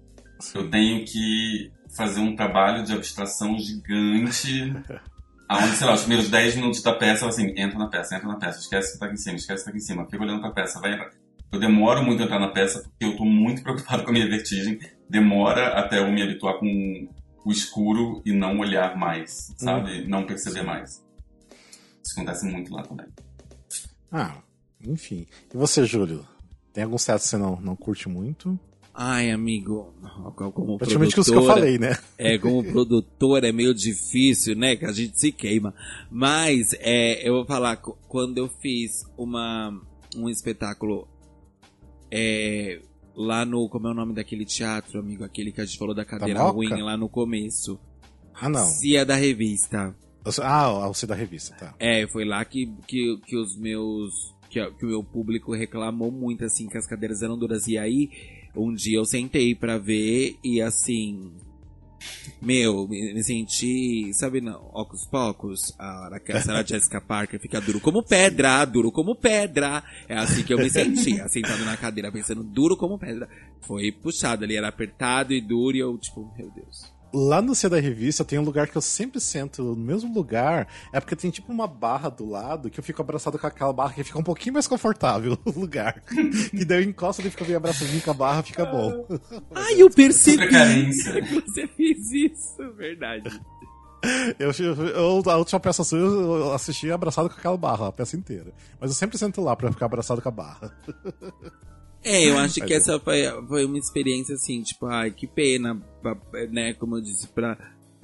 eu tenho que fazer um trabalho de abstração gigante, aonde, sei lá, os primeiros 10 minutos da peça, assim, entra na peça, entra na peça, esquece que tá aqui em cima, esquece que tá aqui em cima, fica olhando pra peça, vai entrar. Eu demoro muito a entrar na peça porque eu tô muito preocupado com a minha vertigem, demora até eu me habituar com o escuro e não olhar mais, sabe? Não perceber mais. Isso acontece muito lá também. Ah, enfim. E você, Júlio? Tem alguns teatros que você não, não curte muito? Ai, amigo, como Praticamente os que eu falei, né? É, como produtor é meio difícil, né? Que a gente se queima. Mas, é, eu vou falar, quando eu fiz uma, um espetáculo é, lá no. Como é o nome daquele teatro, amigo? Aquele que a gente falou da cadeira Moca? ruim lá no começo. Ah, não. Cia da revista. Ah, você da revista, tá. É, foi lá que, que, que os meus. Que, que o meu público reclamou muito, assim, que as cadeiras eram duras. E aí, um dia eu sentei pra ver e assim. Meu, me, me senti, sabe, não, Ocus Pocos, a hora que a Sarah Jessica Parker fica duro como pedra, duro como pedra. É assim que eu me senti, sentado na cadeira, pensando duro como pedra. Foi puxado ali, era apertado e duro e eu, tipo, meu Deus. Lá no C da revista tem um lugar que eu sempre sento no mesmo lugar. É porque tem tipo uma barra do lado que eu fico abraçado com aquela barra que fica um pouquinho mais confortável o lugar. e daí eu encosto e fico meio abraçadinho com a barra, fica bom. Ai, eu percebi que você fez isso, verdade. Eu, eu, a última peça sua eu assisti abraçado com aquela barra, a peça inteira. Mas eu sempre sento lá pra ficar abraçado com a barra. É, eu acho que essa foi, foi uma experiência assim, tipo, ai, que pena, né? Como eu disse, pra.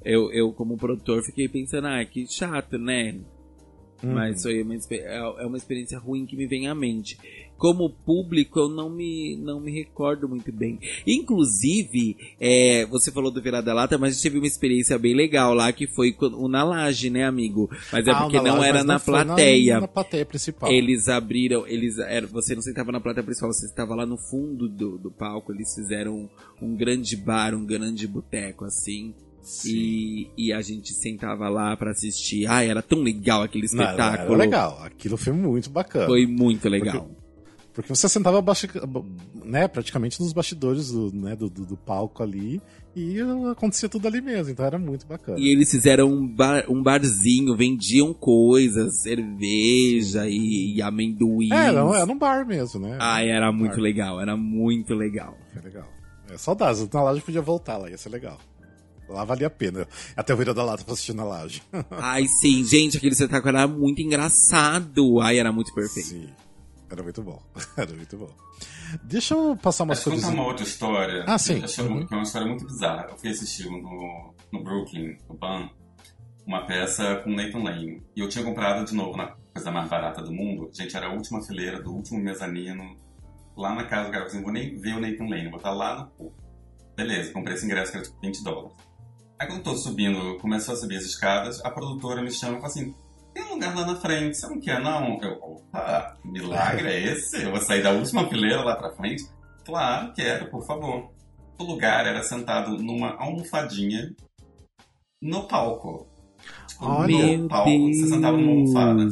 Eu, eu como produtor, fiquei pensando, ah, que chato, né? Uhum. Mas foi uma, é, é uma experiência ruim que me vem à mente. Como público, eu não me, não me recordo muito bem. Inclusive, é, você falou do Virada Lata, mas a gente teve uma experiência bem legal lá, que foi o na laje, né, amigo? Mas é ah, porque não era na plateia. Na, na, plateia principal. Eles abriram, eles era, você não sentava na plateia principal, você estava lá no fundo do, do palco, eles fizeram um, um grande bar, um grande boteco, assim. E, e, a gente sentava lá para assistir. Ai, era tão legal aquele espetáculo. Não, era legal, aquilo foi muito bacana. Foi muito legal. Porque, porque você sentava né, praticamente nos bastidores do, né, do, do, do, palco ali e acontecia tudo ali mesmo, então era muito bacana. E eles fizeram um, bar, um barzinho, vendiam coisas, cerveja e, e amendoim. É, era, era um bar mesmo, né? Ai, era muito legal, era muito legal. É legal. É, saudades, na laje podia voltar lá, ia ser legal. Lá valia a pena. Até o Vira da Lata pra assistir na laje. Ai, sim, gente, aquele espetáculo era muito engraçado. Ai, era muito perfeito. Sim. Era muito bom. Era muito bom. Deixa eu passar umas coisas. contar uma outra história. Ah, sim. Uhum. Que é uma história muito bizarra. Eu fui assistir no, no Brooklyn, no Pan, uma peça com Nathan Lane. E eu tinha comprado de novo na coisa mais barata do mundo. Gente, era a última fileira do último mezanino. Lá na casa do cara, eu não vou nem ver o Nathan Lane, vou estar lá no. Beleza, comprei esse ingresso que era tipo 20 dólares. Aí quando eu tô subindo, começou a subir as escadas, a produtora me chama e fala assim: tem um lugar lá na frente, você não quer não? Eu, opa, milagre é esse? Eu vou sair da última fileira lá pra frente? Claro, quero, por favor. O lugar era sentado numa almofadinha no palco. Tipo, no palco, você sentava numa almofada.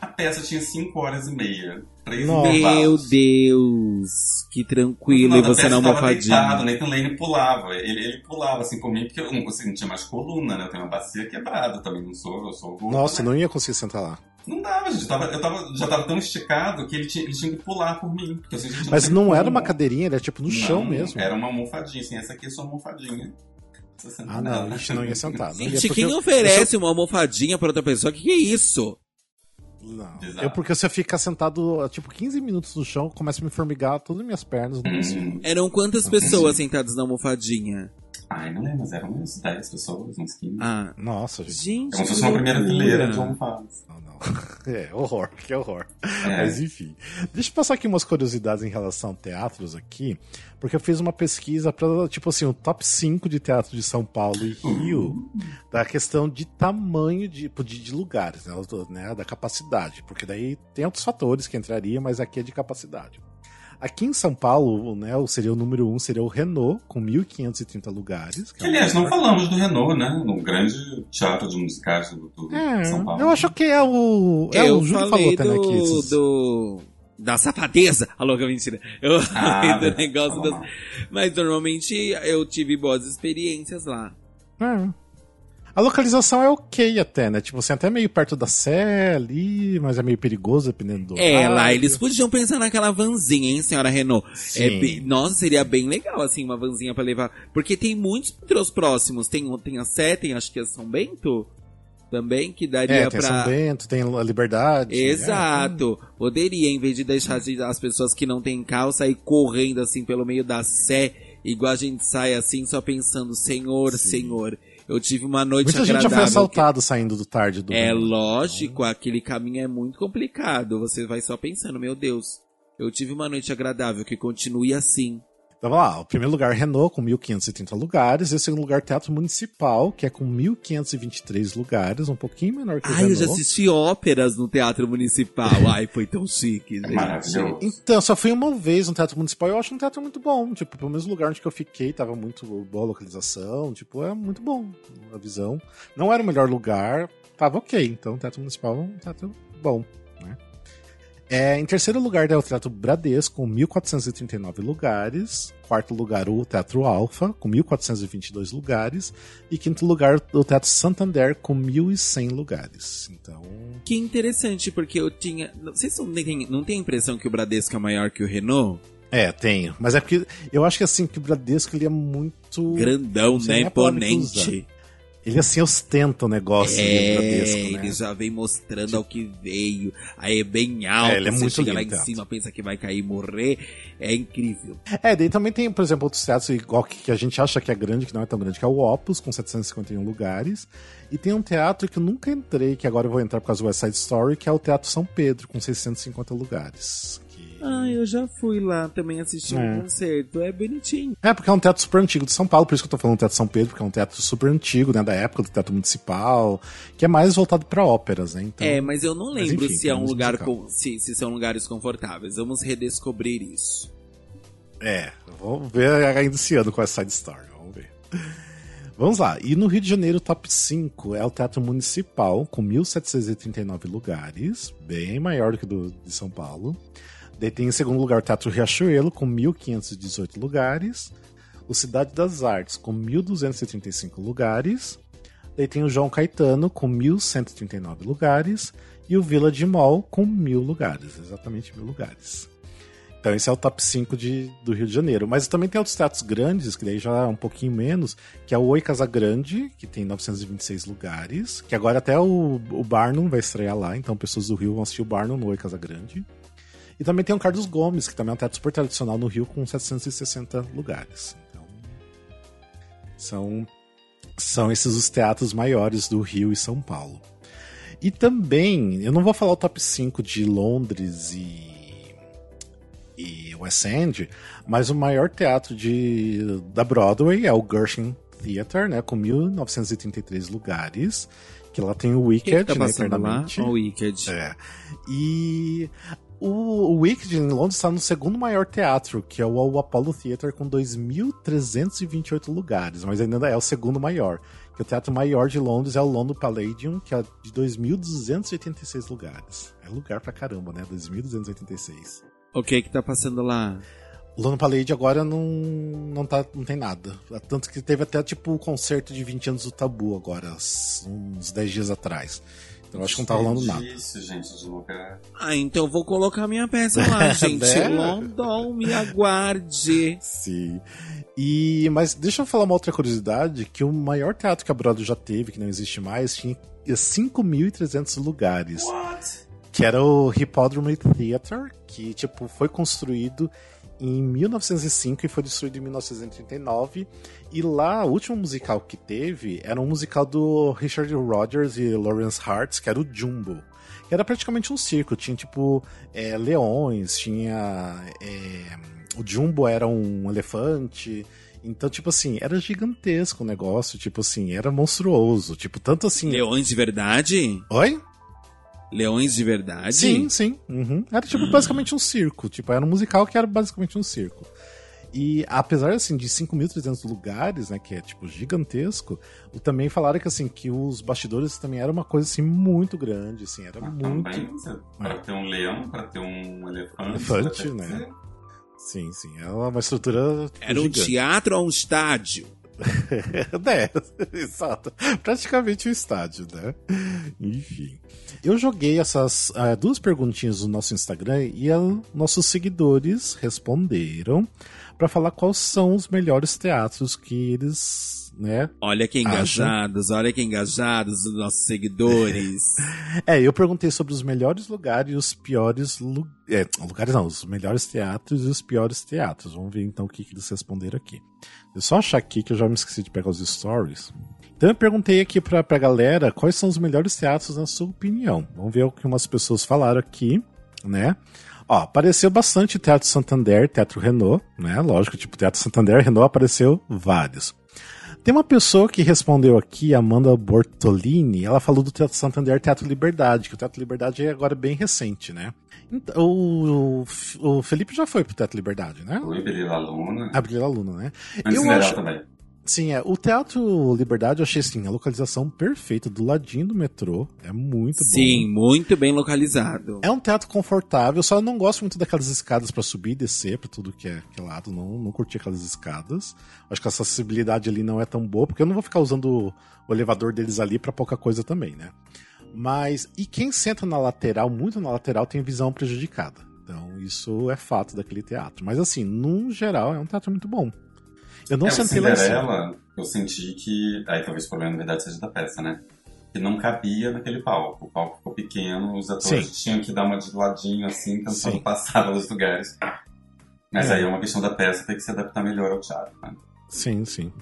A peça tinha 5 horas e meia. Três Meu Deus, que tranquilo, e você não almofadinha. deitado, Nathan Lane pulava, ele, ele pulava assim comigo, porque eu não, assim, não tinha mais coluna, né? Eu tenho uma bacia quebrada também, não sou, eu sou gordo, Nossa, né? não ia conseguir sentar lá. Não dava, gente. Eu tava, eu tava, já tava tão esticado que ele tinha, ele tinha que pular por mim. Porque, assim, Mas não era uma cadeirinha, era tipo no não, chão mesmo. Era uma almofadinha, assim, essa aqui é sua almofadinha. Ah, não, a gente não ia sentar. Gente, quem oferece uma almofadinha pra outra pessoa? O que, que é isso? Não. Eu, porque se eu ficar sentado, tipo, 15 minutos no chão, começa a me formigar todas as minhas pernas, não consigo. Eram quantas pessoas sentadas na almofadinha? Ai, não lembro, mas eram umas 10 pessoas, uns 15. Ah. Nossa, gente. gente é como se fosse uma primeira fileira de almofadas. Não, não. É, horror, que horror. É. Mas enfim. Deixa eu passar aqui umas curiosidades em relação a teatros aqui, porque eu fiz uma pesquisa para tipo assim, o top 5 de teatro de São Paulo e Rio, uhum. da questão de tamanho de, de, de lugares, né, né, da capacidade, porque daí tem outros fatores que entrariam, mas aqui é de capacidade. Aqui em São Paulo, né, seria o número um, seria o Renault, com 1.530 lugares. Que, é aliás, não falamos do Renault, né? No grande teatro de musicais do, do é, São Paulo. Eu acho que é o. É eu o Júlio falou até, né? Que esses... do da safadeza. Alô, que mentira. Eu ah, falei do negócio das... Mas normalmente eu tive boas experiências lá. É. A localização é ok até, né? Tipo, você é até meio perto da Sé ali, mas é meio perigoso dependendo do. É, lá eles podiam pensar naquela vanzinha, hein, senhora Renault? É, nossa, seria bem legal, assim, uma vanzinha para levar. Porque tem muitos metrôs próximos. Tem, tem a Sé, tem acho que é São Bento também, que daria é, tem pra. São Bento, tem a Liberdade. Exato. É. Poderia, em vez de deixar as pessoas que não têm carro sair correndo assim pelo meio da Sé, igual a gente sai assim, só pensando, Senhor, Sim. Senhor. Eu tive uma noite Muita agradável. gente já foi assaltado que... saindo do tarde do É lógico, aquele caminho é muito complicado. Você vai só pensando, meu Deus, eu tive uma noite agradável, que continue assim. Então vamos lá, o primeiro lugar Renault com 1.530 lugares, e o segundo lugar Teatro Municipal, que é com 1.523 lugares, um pouquinho menor que o Ai, Renault. eu já assisti óperas no Teatro Municipal. Ai, foi tão chique, gente. Maravilhoso. Então, só fui uma vez no Teatro Municipal e eu acho um teatro muito bom. Tipo, pelo mesmo lugar onde eu fiquei, tava muito boa a localização, tipo, é muito bom a visão. Não era o melhor lugar, tava ok. Então, o Teatro Municipal é um teatro bom. É, em terceiro lugar é o Teatro Bradesco, com 1.439 lugares. Quarto lugar, o Teatro Alfa, com 1.422 lugares. E quinto lugar, o Teatro Santander, com 1.100 lugares. Então. Que interessante, porque eu tinha. Vocês não têm, não tem a impressão que o Bradesco é maior que o Renault? É, tenho. Mas é porque eu acho que assim, que o Bradesco ele é muito. Grandão, né? Imponente. Ele assim ostenta o negócio. É, né? ele já vem mostrando ao que veio. Aí é bem alto, É, ele é muito chega lindo, lá em teatro. cima, pensa que vai cair e morrer. É incrível. É, daí também tem, por exemplo, outros teatros igual que, que a gente acha que é grande, que não é tão grande, que é o Opus, com 751 lugares. E tem um teatro que eu nunca entrei, que agora eu vou entrar por causa do West Side Story, que é o Teatro São Pedro, com 650 lugares. Ah, eu já fui lá também assistir É. um concerto. É bonitinho. É, porque é um teatro super antigo de São Paulo, por isso que eu tô falando do Teatro São Pedro, porque é um teatro super antigo, né, da época do Teatro Municipal, que é mais voltado pra óperas, né? Então, é, mas eu não mas lembro enfim, se é um lugar com, se, se são lugares confortáveis. Vamos redescobrir isso. É, vamos ver ainda esse ano com a Side Story, vamos ver. Vamos lá, e no Rio de Janeiro, top 5 é o Teatro Municipal, com 1.739 lugares, bem maior do que o do, de São Paulo. Daí tem em segundo lugar o Teatro Riachuelo, com 1.518 lugares. O Cidade das Artes, com 1.235 lugares. Daí tem o João Caetano, com 1.139 lugares. E o Village Mall, com 1.000 lugares, exatamente 1.000 lugares. Então esse é o top 5 de, do Rio de Janeiro. Mas também tem outros teatros grandes, que daí já é um pouquinho menos, que é o Oi Casa Grande, que tem 926 lugares, que agora até o, o Barnum vai estrear lá, então pessoas do Rio vão assistir o Barnum no Oi Casa Grande. E também tem o Carlos Gomes, que também é um teatro super tradicional no Rio, com 760 lugares. Então, são, são esses os teatros maiores do Rio e São Paulo. E também, eu não vou falar o top 5 de Londres e e West End, mas o maior teatro de, da Broadway é o Gershwin Theatre, né, com 1933 lugares, que lá tem o O que, que Wicked, tá né, passando lá? eternamente. O Wicked. É. E o, o Wicked em Londres está no segundo maior teatro, que é o Apollo Theatre, com 2.328 lugares, mas ainda é o segundo maior. Que o teatro maior de Londres é o London Palladium, que é de 2.286 lugares. É lugar pra caramba, né? 2.286. O que que tá passando lá? O London Palladium agora não, não, tá, não tem nada. Tanto que teve até tipo o concerto de 20 anos do Tabu agora, uns 10 dias atrás. Eu acho que não tá rolando nada. Isso, gente, de lugar. Ah, então eu vou colocar minha peça lá, gente. Né? London, me aguarde. Sim. E, mas deixa eu falar uma outra curiosidade, que o maior teatro que a Broadway já teve, que não existe mais, tinha 5.300 lugares. What? Que era o Hippodrome Theatre, que tipo, foi construído em 1905 e foi destruído em 1939. E lá, o último musical que teve era um musical do Richard Rodgers e Lawrence Hartz, que era o Jumbo. Que era praticamente um circo. Tinha, tipo, é, leões, tinha. é, o Jumbo era um elefante. Então, tipo assim, era gigantesco o negócio. Tipo assim, era monstruoso. Tipo, tanto assim. Leões de verdade? Oi? Leões de verdade? Sim, sim. Uhum. Era tipo basicamente um circo. Tipo, era um musical que era basicamente um circo. E apesar assim de 5.300 lugares, né, que é tipo gigantesco, também falaram que assim que os bastidores também era uma coisa assim muito grande, assim, era Mas muito também, você- pra ter um leão, pra ter um elefante. Elefante, né? Sim, sim, é uma estrutura tipo, Era um gigante. teatro ou um estádio? é, exato. Praticamente um estádio, né? Enfim. Eu joguei essas ah, duas perguntinhas no nosso Instagram e nossos seguidores responderam para falar quais são os melhores teatros que eles, né? Olha que engajados, olha que engajados os nossos seguidores. É, eu perguntei sobre os melhores lugares e os piores lu- é, lugares não, os melhores teatros e os piores teatros. Vamos ver então o que, que eles responderam aqui. Eu só achar aqui que eu já me esqueci de pegar os stories. Então eu perguntei aqui pra, pra galera quais são os melhores teatros na sua opinião. Vamos ver o que umas pessoas falaram aqui, né? Ó, apareceu bastante Teatro Santander, Teatro Renault, né? Lógico, tipo, Teatro Santander, Renault apareceu vários. Tem uma pessoa que respondeu aqui, Amanda Bortolini, ela falou do Teatro Santander Teatro Liberdade, que o Teatro Liberdade é agora bem recente, né? Então, o, o, Felipe já foi pro Teatro Liberdade, né? O Iberila Luna. A Luna, né? Antes eu acho- também. Sim, é. O Teatro Liberdade eu achei assim, a localização perfeita, do ladinho do metrô. É muito bom. Sim, muito bem localizado. É um teatro confortável, só não gosto muito daquelas escadas pra subir e descer pra tudo que é, que é lado, não, não curti aquelas escadas. Acho que a acessibilidade ali não é tão boa, porque eu não vou ficar usando o, elevador deles ali pra pouca coisa também, né? Mas, e quem senta na lateral, muito na lateral, tem visão prejudicada. Então, isso é fato daquele teatro. Mas, assim, num geral, é um teatro muito bom. Eu não é, sentei lá em cima. Cinderela, eu senti que. Aí talvez o problema na verdade seja da peça, né? Que não cabia naquele palco. O palco ficou pequeno, os atores Sim. tinham que dar uma de ladinho assim, tentando Sim. passar pelos lugares. Mas É. aí é uma questão da peça ter que se adaptar melhor ao teatro, né? Sim, sim.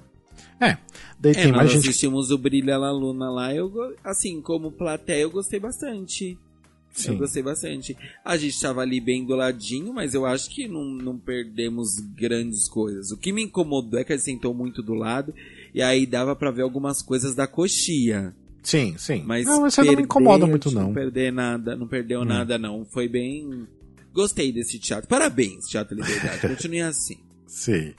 É, daí É, tem nós mais gente. assistimos o Brilha La Luna lá, eu, assim, como plateia, eu gostei bastante. Sim. Eu gostei bastante. A gente tava ali bem do ladinho, mas eu acho que não, não perdemos grandes coisas. O que me incomodou é que gente sentou muito do lado, e aí dava pra ver algumas coisas da coxia. Sim, sim. Mas, não, isso aí não me perder, incomoda muito, tipo, não. perder nada, não perdeu Hum. nada, não. Foi bem. Gostei desse teatro. Parabéns, Teatro Liberdade. Continue assim. Sim.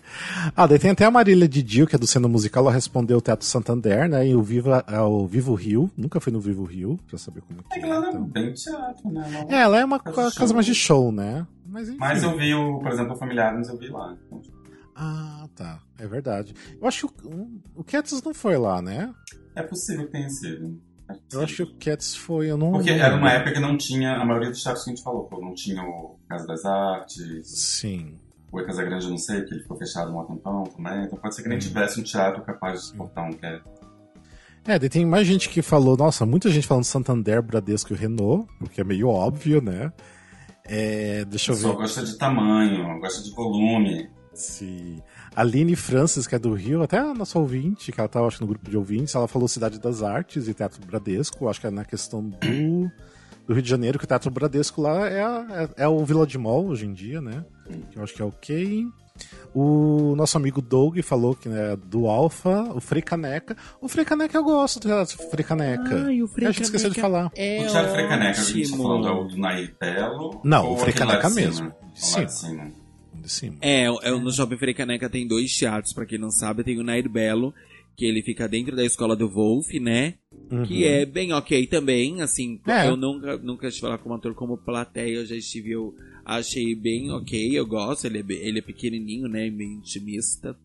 Ah, daí tem até a Marília Didio, que é do Cena Musical, ela respondeu o Teatro Santander, né? E o Viva, é o Vivo Rio. Nunca fui no Vivo Rio, pra saber como que É é. que lá é então. bem teatro, né? Não- É, ela é uma Casa casa mais de show, né? Mas, enfim. Mas eu vi, o, por exemplo, o Familiares, eu vi lá. Ah, tá. É verdade. Eu acho que o, o Cats não foi lá, né? É possível que tenha sido. É Eu acho que o Cats foi, eu não Porque não era lembro. uma época que não tinha, a maioria dos teatros que a gente falou, pô, não tinha o Casa das Artes, Sim. O E Casa Grande, não sei, porque ele ficou fechado um tempão também, então pode ser que nem Uhum. tivesse um teatro capaz de suportar um cat. É, daí tem mais gente que falou, nossa, muita gente falando Santander, Bradesco e Renault, porque é meio óbvio, né? É, deixa eu ver. gosta de tamanho, gosta de volume. Se... Aline Francis, que é do Rio, até a nossa ouvinte, que ela tava acho, no grupo de ouvintes, ela falou Cidade das Artes e Teatro Bradesco, acho que é na questão do, do Rio de Janeiro, que o Teatro Bradesco lá é, a- é, é o Vila de Mall hoje em dia, né? Que eu acho que é ok. O nosso amigo Doug falou que é do Alfa, o Frei Caneca. O Frei Caneca eu gosto do Teatro Frei Caneca. Ai, o Frei a gente esqueceu de falar. É o Teatro Frei Caneca, a gente tá falando é do Nair Belo. Não, o Frei Caneca cima? mesmo, de cima. de cima. De cima. É, é, no Shopping Frei Caneca tem dois teatros, pra quem não sabe. Tem o Nair Belo, que ele fica dentro da escola do Wolf, né? Que Uhum. é bem ok também, assim. É. Eu nunca, nunca estive lá como ator, como plateia, eu já estive, eu achei bem ok, eu gosto. Ele é, ele é pequenininho, né? Meio intimista.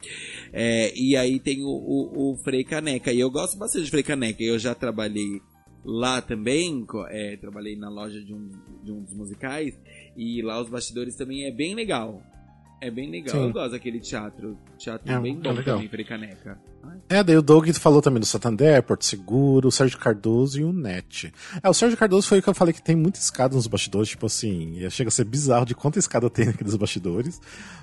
É, e aí tem o, o, o Frei Caneca. E eu gosto bastante de Frei Caneca. Eu já trabalhei lá também, é, trabalhei na loja de um, de um dos musicais. E lá os bastidores também é bem legal. É bem legal. Sim. Eu gosto daquele teatro. Teatro É, bem é bom legal. também, Frei Caneca. Ai, É, daí o Doug falou também do Santander, Porto Seguro, o Sérgio Cardoso e o Net. É, o Sérgio Cardoso foi o que eu falei que tem muita escada nos bastidores, tipo assim, e chega a ser bizarro de quanta escada tem naqueles bastidores.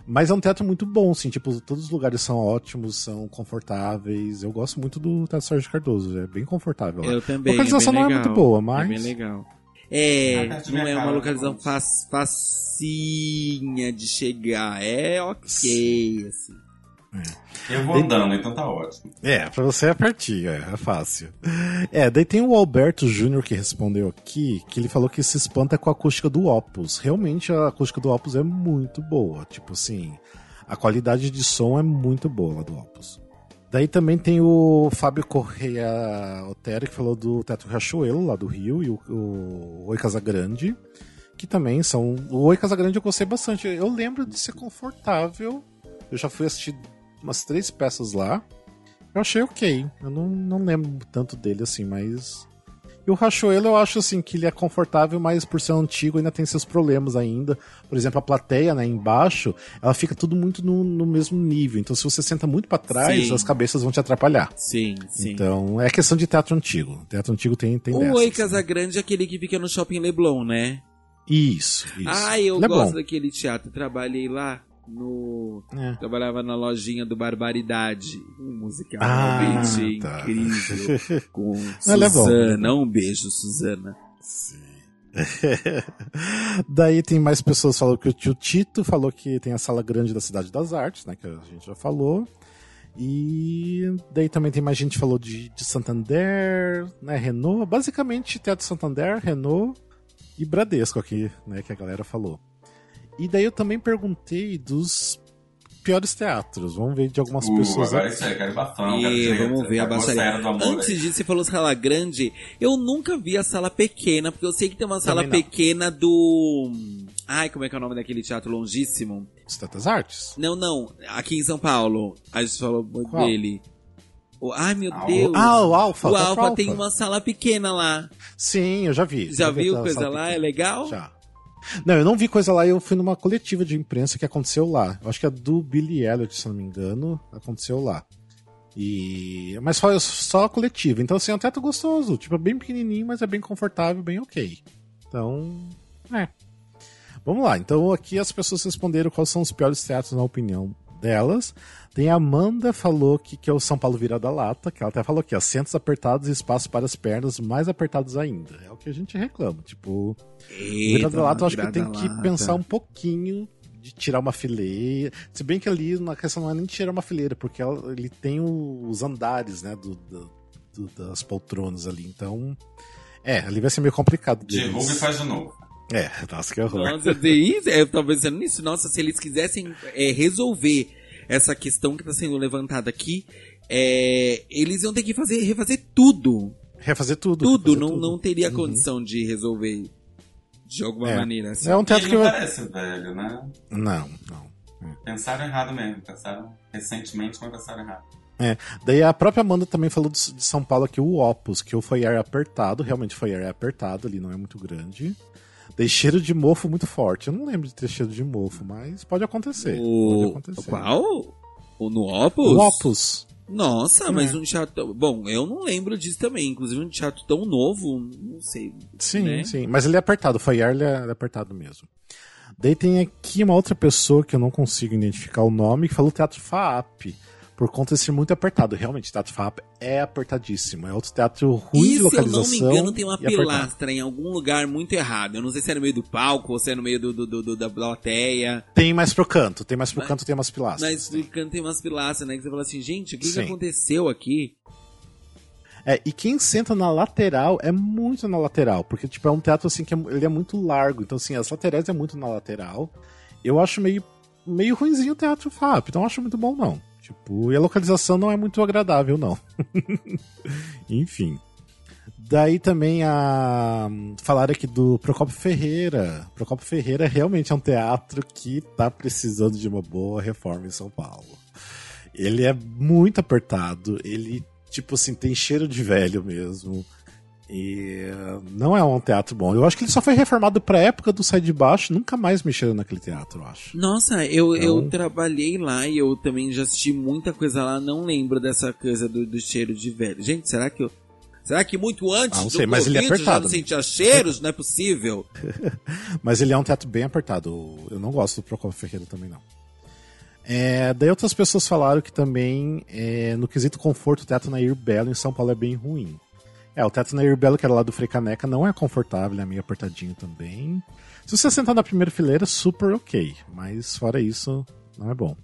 Mas é um teatro muito bom, assim, tipo, todos os lugares são ótimos, são confortáveis. Eu gosto muito do Teatro Sérgio Cardoso, é bem confortável. Eu também. A localização é não é legal. muito boa, É mas- bem legal. É, não é uma localização fac- facinha de chegar. É ok, assim. Eu vou andando, então tá ótimo. É, pra você é pertinho, é, é fácil. É, daí tem o Alberto Júnior que respondeu aqui, que ele falou que se espanta com a acústica do Opus. Realmente a acústica do Opus é muito boa. Tipo assim, a qualidade de som é muito boa lá do Opus. Daí também tem o Fábio Correia Otero, que falou do Teatro Riachuelo, lá do Rio, e o, o Oi Casagrande, que também são... O Oi Casagrande eu gostei bastante. Eu lembro de ser confortável. Eu já fui assistir umas três peças lá. Eu achei ok. Eu não, não lembro tanto dele assim, mas. E o Rachoelo eu acho assim que ele é confortável, mas por ser antigo ainda tem seus problemas ainda. Por exemplo, a plateia, né, embaixo, ela fica tudo muito no, no mesmo nível. Então se você senta muito pra trás, Sim. as cabeças vão te atrapalhar. Sim, sim. Então é questão de teatro antigo. Teatro antigo tem, tem o dessas, Oi né? Casagrande é aquele que fica no Shopping Leblon, né? Isso, isso. Ah, eu Ele gosto daquele teatro. Trabalhei lá no. É. Trabalhava na lojinha do Barbaridade. Um musical Ah, realmente tá. incrível. Com é Suzana. é Um beijo, Suzana. Sim. Daí tem mais pessoas falando que o tio Tito falou que tem a sala grande da Cidade das Artes, né? Que a gente já falou. E daí também tem mais gente que falou de, de Santander, né? Renault. Basicamente, Teatro Santander, Renault e Bradesco aqui, né? Que a galera falou. E daí eu também perguntei dos piores teatros. Vamos ver de algumas Uh, pessoas. agora isso aí, quero bafão, quero E treta, vamos ver a acabou baixaria. Antes aí. disso, você falou sala grande. Eu nunca vi a sala pequena, porque eu sei que tem uma sala pequena do. Ai, como é que é o nome daquele teatro longíssimo? Os Teatros Artes? Não, não. Aqui em São Paulo. A gente falou Qual? dele. O- Ai, meu Ah, o- Deus. Ah, o Alfa. o Teatro Alfa tem uma sala pequena lá. Sim, eu já vi. Já vi viu coisa lá? pequena. É legal? Já. Não, eu não vi coisa lá, eu fui numa coletiva de imprensa que aconteceu lá. Eu acho que a do Billy Elliot, se não me engano, aconteceu lá. E... Mas foi só a coletiva. Então, assim, é um teto gostoso. Tipo, é bem pequenininho, mas é bem confortável, bem ok. Então, é. Vamos lá. Então, aqui as pessoas responderam quais são os piores teatros na opinião delas. Tem a Amanda falou que, que é o São Paulo vira da lata, que ela até falou que assentos apertados e espaço para as pernas mais apertados ainda. É o que a gente reclama. Tipo, Eita, vira da lata eu acho que tem que lata. pensar um pouquinho de tirar uma fileira. Se bem que ali na questão não é nem tirar uma fileira, porque ela- ele tem os andares, né, do, do- do- das poltronas ali. Então, é, ali vai ser meio complicado. deles. Derruba e faz de novo. É, nossa, que horror. Nossa, isso, eu tava pensando nisso. Nossa, se eles quisessem é, resolver essa questão que tá sendo levantada aqui, é, eles iam ter que fazer, refazer tudo. Refazer tudo. Tudo. refazer Não, tudo. não teria Uhum. condição de resolver de alguma É. maneira. Assim. É um teatro ele que não parece velho, né? Não, não. Pensaram errado mesmo. Pensaram recentemente, mas pensaram errado. Daí a própria Amanda também falou de São Paulo aqui, o Opus, que foi ar apertado, realmente foi ar apertado, ali não é muito grande. Daí cheiro de mofo muito forte. Eu não lembro de ter cheiro de mofo, mas pode acontecer. Pode O... acontecer. Qual? O no Opus? O Opus. Nossa, É. mas um teatro. Bom, eu não lembro disso também. Inclusive, um teatro tão novo, não sei. Sim, né? sim. Mas ele é apertado, foi ar, ele é ele é apertado mesmo. Daí tem aqui uma outra pessoa que eu não consigo identificar o nome, que falou Teatro FAAP. Por conta de ser muito apertado. Realmente, Teatro FAAP é apertadíssimo. É outro teatro ruim de E se eu localização. não me engano, tem uma e pilastra em algum lugar muito errado. Eu não sei se é no meio do palco ou se é no meio do, do- do- da plateia. Tem mais pro canto, tem mais pro Mas- canto, tem umas pilastras. Mas no canto tem umas pilastras, né? Que você fala assim, gente, o que, que aconteceu aqui? É, e quem senta na lateral é muito na lateral, porque tipo, é um teatro assim que é, ele é muito largo, então assim, as laterais é muito na lateral. Eu acho meio, meio ruimzinho o teatro FAP, então eu acho muito bom não. Tipo, e a localização não é muito agradável não. Enfim. Daí também a falaram aqui do Procopio Ferreira. Procopio Ferreira realmente é um teatro que tá precisando de uma boa reforma em São Paulo. Ele é muito apertado, ele, tipo assim, tem cheiro de velho mesmo. E não é um teatro bom. Eu acho que ele só foi reformado pra época do Sai de Baixo, nunca mais mexeram naquele teatro, eu acho. Nossa, eu, eu Então- trabalhei lá e eu também já assisti muita coisa lá. Não lembro dessa coisa do, do cheiro de velho. Gente, será que eu. Será que muito antes Ah, não do sei, mas ele é Covid eu já apertado, não sentia cheiros? Não é possível. Mas ele é um teatro bem apertado. Eu não gosto do Procopio Ferreira também, não. É, daí outras pessoas falaram que também, é, no quesito conforto, o teatro Nair Belo em São Paulo é bem ruim. É, o teatro Nair Belo, que era lá do Frei Caneca, não é confortável, é meio apertadinho também. Se você sentar na primeira fileira, super ok. Mas fora isso, não é bom.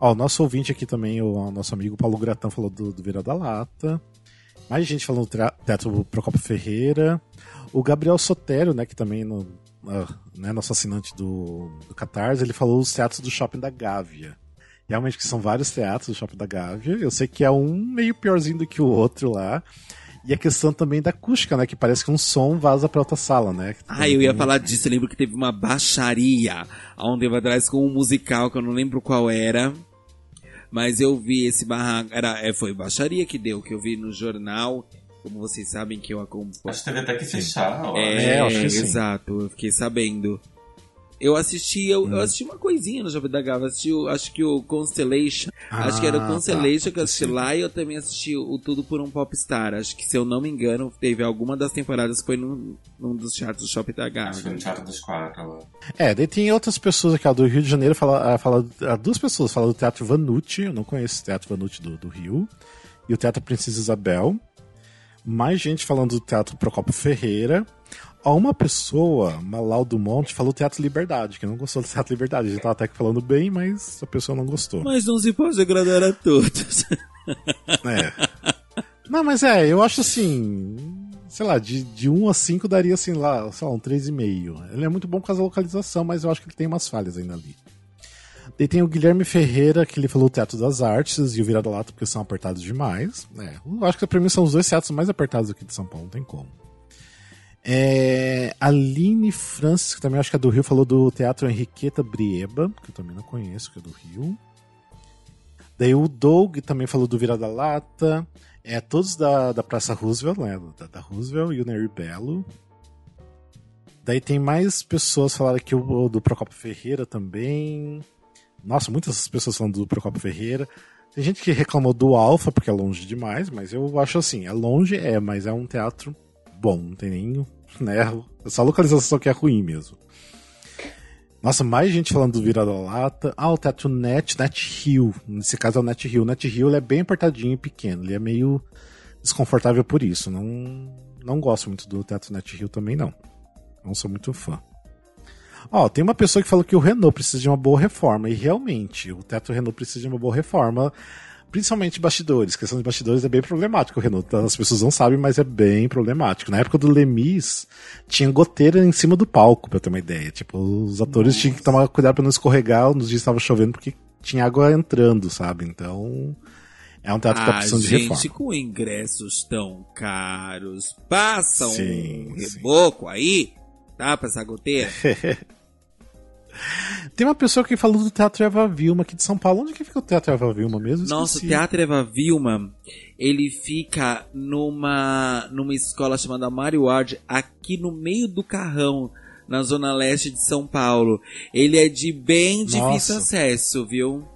Ó, o nosso ouvinte aqui também, o, nosso amigo Paulo Gratão falou do, do Vira da Lata. Mais gente falando do tra- Teatro Procopio Ferreira. O Gabriel Sotero, né, que também no, ah, né, nosso assinante do, do Catarse, ele falou os teatros do Shopping da Gávea. Realmente que são vários teatros do Shopping da Gávea. Eu sei que é um meio piorzinho do que o outro lá. E a questão também da acústica, né? Que parece que um som vaza pra outra sala, né? Ah, eu ia falar disso. Eu lembro que teve uma baixaria há um tempo atrás com um musical que eu não lembro qual era. Mas eu vi esse barraco. Era, é, foi baixaria que deu, que eu vi no jornal. Como vocês sabem que eu acompanho. Acho que teve até que fechar. É, É, eu acho que sim. exato, eu fiquei sabendo. Eu assisti, eu, Hum. eu assisti uma coisinha no Jovem da Gava, assisti o, acho que o Constellation, Ah, acho que era o tá, Constellation que eu assisti sim. lá e eu também assisti o Tudo por um Popstar, acho que se eu não me engano, teve alguma das temporadas que foi num, num dos teatros do Shopping da Acho que no Teatro dos Quatro lá. É, daí tem outras pessoas aqui, ó, do Rio de Janeiro, fala, ah, fala, ah, duas pessoas falam do Teatro Vanucci, eu não conheço o Teatro Vanucci do, do Rio, e o Teatro Princesa Isabel. Mais gente falando do Teatro Procopio Ferreira. Ó, uma pessoa, Malau do Monte, falou Teatro Liberdade, que não gostou do Teatro Liberdade. A gente tava até falando bem, mas a pessoa não gostou. Mas não se pode agradar a todos. É. Não, mas é, eu acho assim. Sei lá, de, de 1 a 5 daria assim lá, sei lá, um 3,5. Ele é muito bom por causa da localização, mas eu acho que ele tem umas falhas ainda ali. Daí tem o Guilherme Ferreira, que ele falou o Teatro das Artes e o Virada Lata, porque são apertados demais. É, eu acho que pra mim são os dois teatros mais apertados aqui de São Paulo, não tem como. É, Aline Francis, que também acho que é do Rio, falou do Teatro Henriqueta Brieba, que eu também não conheço, que é do Rio. Daí o Doug também falou do Virada Lata. É, todos da, da Praça Roosevelt, né? Da, da Roosevelt e o Nery Belo. Daí tem mais pessoas falando aqui o do Procopio Ferreira também. Nossa, muitas pessoas falando do Procopio Ferreira. Tem gente que reclamou do Alfa porque é longe demais, mas eu acho assim, é longe, é, mas é um teatro bom, não tem nem, né, essa localização que é ruim mesmo. Nossa, mais gente falando do Vira da Lata. Ah, o Teatro Net, Net Hill. Nesse caso é o Net Hill. Net Hill é bem apertadinho e pequeno. Ele é meio desconfortável por isso. Não, não gosto muito do Teatro Net Hill também, não. Não sou muito fã. Ó, tem uma pessoa que falou que o Renault precisa de uma boa reforma. E realmente, o Teatro Renault precisa de uma boa reforma. Principalmente bastidores. Questão de bastidores é bem problemático. O Renault, as pessoas não sabem, mas é bem problemático. Na época do Lemis, tinha goteira em cima do palco, pra ter uma ideia. Tipo, os atores Nossa. tinham que tomar cuidado pra não escorregar nos dias que estava chovendo, porque tinha água entrando, sabe? Então. É um teatro que tá precisando gente, de reforma. com ingressos tão caros, passa sim, um reboco sim. aí, tá? Pra essa goteira. Tem uma pessoa que falou do Teatro Eva Vilma aqui de São Paulo. Onde que fica o Teatro Eva Vilma mesmo? Nossa, o Teatro Eva Vilma, ele fica numa, numa escola chamada Mario Ward, aqui no meio do Carrão, na zona leste de São Paulo. Ele é de bem difícil Nossa. acesso, viu?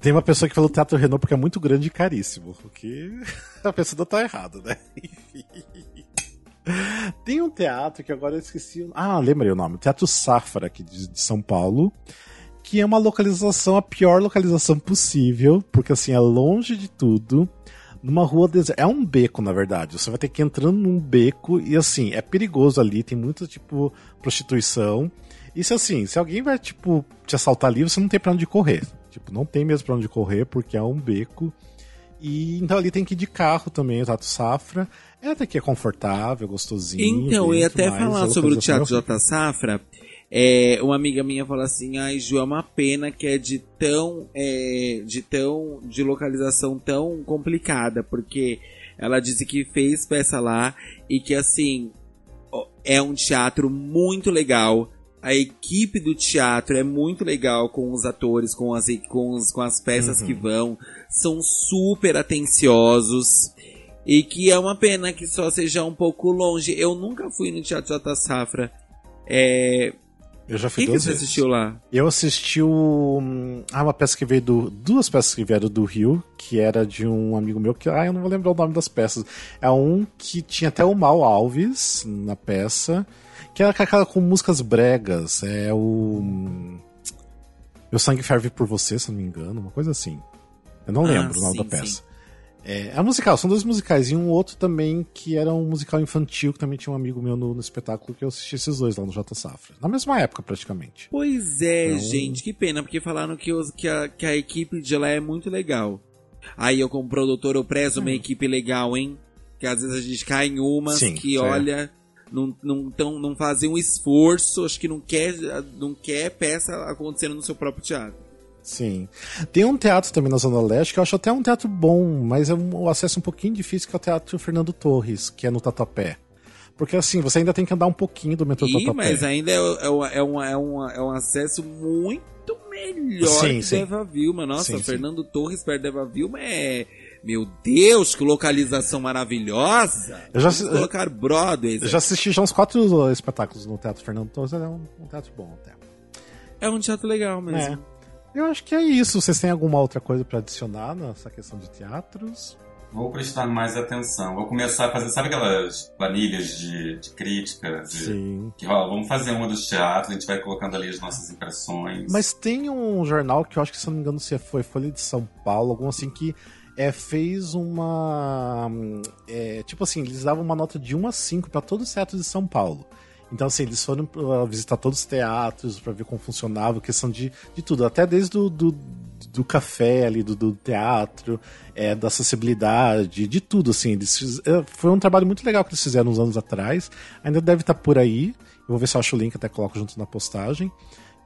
Tem uma pessoa que falou Teatro Renault porque é muito grande e caríssimo. O que a pessoa tá errada, né? Enfim. Tem um teatro que agora eu esqueci. Ah, lembrei o nome. Teatro Safra, aqui de, de São Paulo. Que é uma localização, a pior localização possível, porque assim, é longe de tudo numa rua deserta. É um beco, na verdade. Você vai ter que ir entrando num beco e assim, é perigoso ali, tem muita, tipo, prostituição. E se assim, se alguém vai, tipo, te assaltar ali, você não tem pra onde correr. Tipo, não tem mesmo pra onde correr, porque é um beco. E então ali tem que ir de carro também, o Tato Safra. É até que é confortável, gostosinho. Então, eu ia até falar sobre o Teatro J Safra. É, uma amiga minha falou assim, ai Ju, é uma pena que é de tão, é, de tão, de localização tão complicada, porque ela disse que fez peça lá e que assim, é um teatro muito legal, a equipe do teatro é muito legal com os atores, com as, com, os, com as peças uhum. que vão, são super atenciosos. E que é uma pena que só seja um pouco longe. Eu nunca fui no Teatro J Safra. É... Eu já fui O que, que você vezes. assistiu lá? Eu assisti o... ah, uma peça que veio do. Duas peças que vieram do Rio, que era de um amigo meu que. Ah, eu não vou lembrar o nome das peças. É um que tinha até o Mal Alves na peça. Que era aquela com músicas bregas. É o. Meu sangue ferve por você, se não me engano, uma coisa assim. Eu não ah, lembro o nome sim, da peça. Sim. É, é musical, são dois musicais. E um outro também que era um musical infantil, que também tinha um amigo meu no, no espetáculo que eu assisti esses dois lá no J Safra. Na mesma época, praticamente. Pois é, então... gente, que pena, porque falaram que, os, que, a, que a equipe de lá é muito legal. Aí eu, como produtor, eu prezo hum. uma equipe legal, hein? Que às vezes a gente cai em umas Sim, que, é. olha, não, não, tão, não fazem um esforço, acho que não quer, não quer peça acontecendo no seu próprio teatro. Sim. Tem um teatro também na Zona Leste que eu acho até um teatro bom, mas é um acesso um pouquinho difícil, que é o Teatro Fernando Torres, que é no Tatuapé. Porque assim, você ainda tem que andar um pouquinho do metrô Ih, Tatuapé. Mas ainda é, é, é, um, é, um, é um acesso muito melhor sim, que sim. Eva Vilma. Nossa, sim, Fernando sim. Torres perto da Eva Vilma é. Meu Deus, que localização maravilhosa! Eu já assisti, colocar Broadway. Eu já assisti já uns quatro espetáculos no Teatro Fernando Torres, é um, um teatro bom até. É um teatro legal mesmo. É. Eu acho que é isso. Vocês têm alguma outra coisa para adicionar nessa questão de teatros? Vou prestar mais atenção. Vou começar a fazer, sabe aquelas planilhas de, de crítica? De, Sim. Que, ó, vamos fazer uma dos teatros, a gente vai colocando ali as nossas impressões. Mas tem um jornal que eu acho que, se não me engano, se foi Folha de São Paulo, algum assim, que é, fez uma. É, tipo assim, eles davam uma nota de 1 a 5 para todos os teatros de São Paulo. Então, assim, eles foram visitar todos os teatros para ver como funcionava, questão de, de tudo, até desde do, do, do café ali, do, do teatro, é, da acessibilidade, de tudo, assim. Eles fiz, é, foi um trabalho muito legal que eles fizeram uns anos atrás, ainda deve estar tá por aí. Eu vou ver se eu acho o link, até coloco junto na postagem.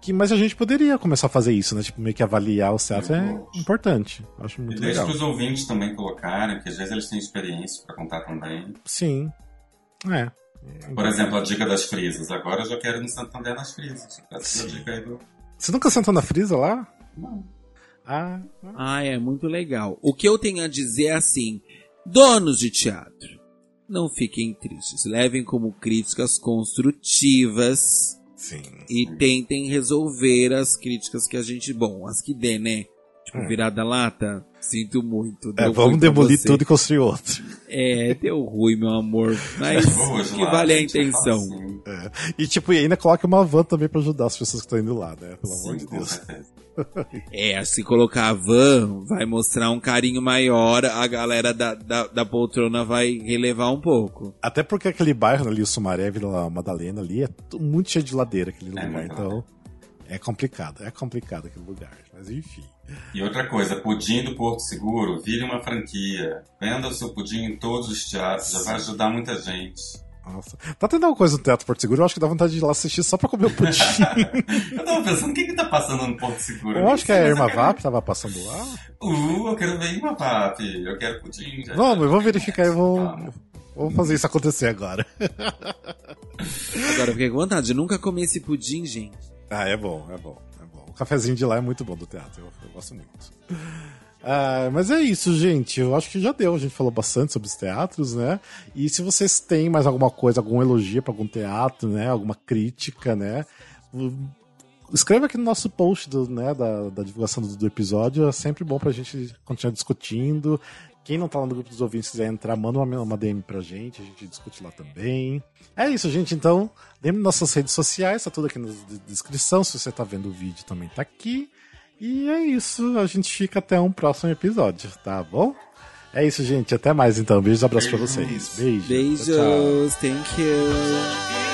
Que, mas a gente poderia começar a fazer isso, né? Tipo, meio que avaliar o teatros é importante. Acho muito e legal. E deixa os ouvintes também colocarem, que às vezes eles têm experiência para contar também. Sim. É. Por exemplo, a dica das frisas. Agora eu já quero ir no Santander nas frisas. Essa dica aí do... Você nunca sentou na frisa lá? Não. Ah, ah, é muito legal. O que eu tenho a dizer é assim: donos de teatro, não fiquem tristes. Levem como críticas construtivas Sim. e tentem resolver as críticas que a gente. Bom, as que dê, né? Tipo, É. virada lata. Sinto muito. É, vamos demolir você. tudo e construir outro. É, deu ruim, meu amor. Mas Hoje que lá, vale a gente, é intenção. facinho. E tipo, e ainda coloca uma van também pra ajudar as pessoas que estão indo lá, né? Pelo amor Sim, de com Deus. É, se colocar a van, vai mostrar um carinho maior, a galera da, da, da poltrona vai relevar um pouco. Até porque aquele bairro ali, o Sumaré, Vila Madalena ali, é muito cheio de ladeira aquele É lugar. Então, é complicado. É complicado aquele lugar. Mas enfim. E outra coisa, pudim do Porto Seguro, vire uma franquia. Venda o seu pudim em todos os teatros, já vai ajudar muita gente. Nossa. Tá tendo alguma coisa no Teatro Porto Seguro? Eu acho que dá vontade de ir lá assistir só pra comer o pudim. Eu tava pensando, o que que tá passando no Porto Seguro? eu acho que é a Irma Vap tava passando lá. Uh, eu quero ver Irma Vap. Eu quero pudim. já. Vamos, eu vou verificar e vou, Vamos. vamos fazer isso acontecer agora. Agora, eu fiquei com vontade. Eu nunca comi esse pudim, gente. Ah, é bom, é bom, é bom. O cafezinho de lá é muito bom do teatro, eu, eu gosto muito. Ah, mas é isso, gente. Eu acho que já deu. A gente falou bastante sobre os teatros, né? E se vocês têm mais alguma coisa, algum elogio para algum teatro, né? Alguma crítica, né? Escreva aqui no nosso post do, né, da, da divulgação do, do episódio. É sempre bom pra gente continuar discutindo. Quem não tá lá no grupo dos ouvintes quiser entrar, manda uma, uma DM pra gente, a gente discute lá também. É isso, gente. Então, lembre nossas redes sociais, tá tudo aqui na de- descrição. Se você tá vendo o vídeo, também tá aqui. E é isso. A gente fica até um próximo episódio, tá bom? É isso, gente. Até mais então. Beijos e abraços pra vocês. Beijo. Beijos, Tchau, tchau. thank you.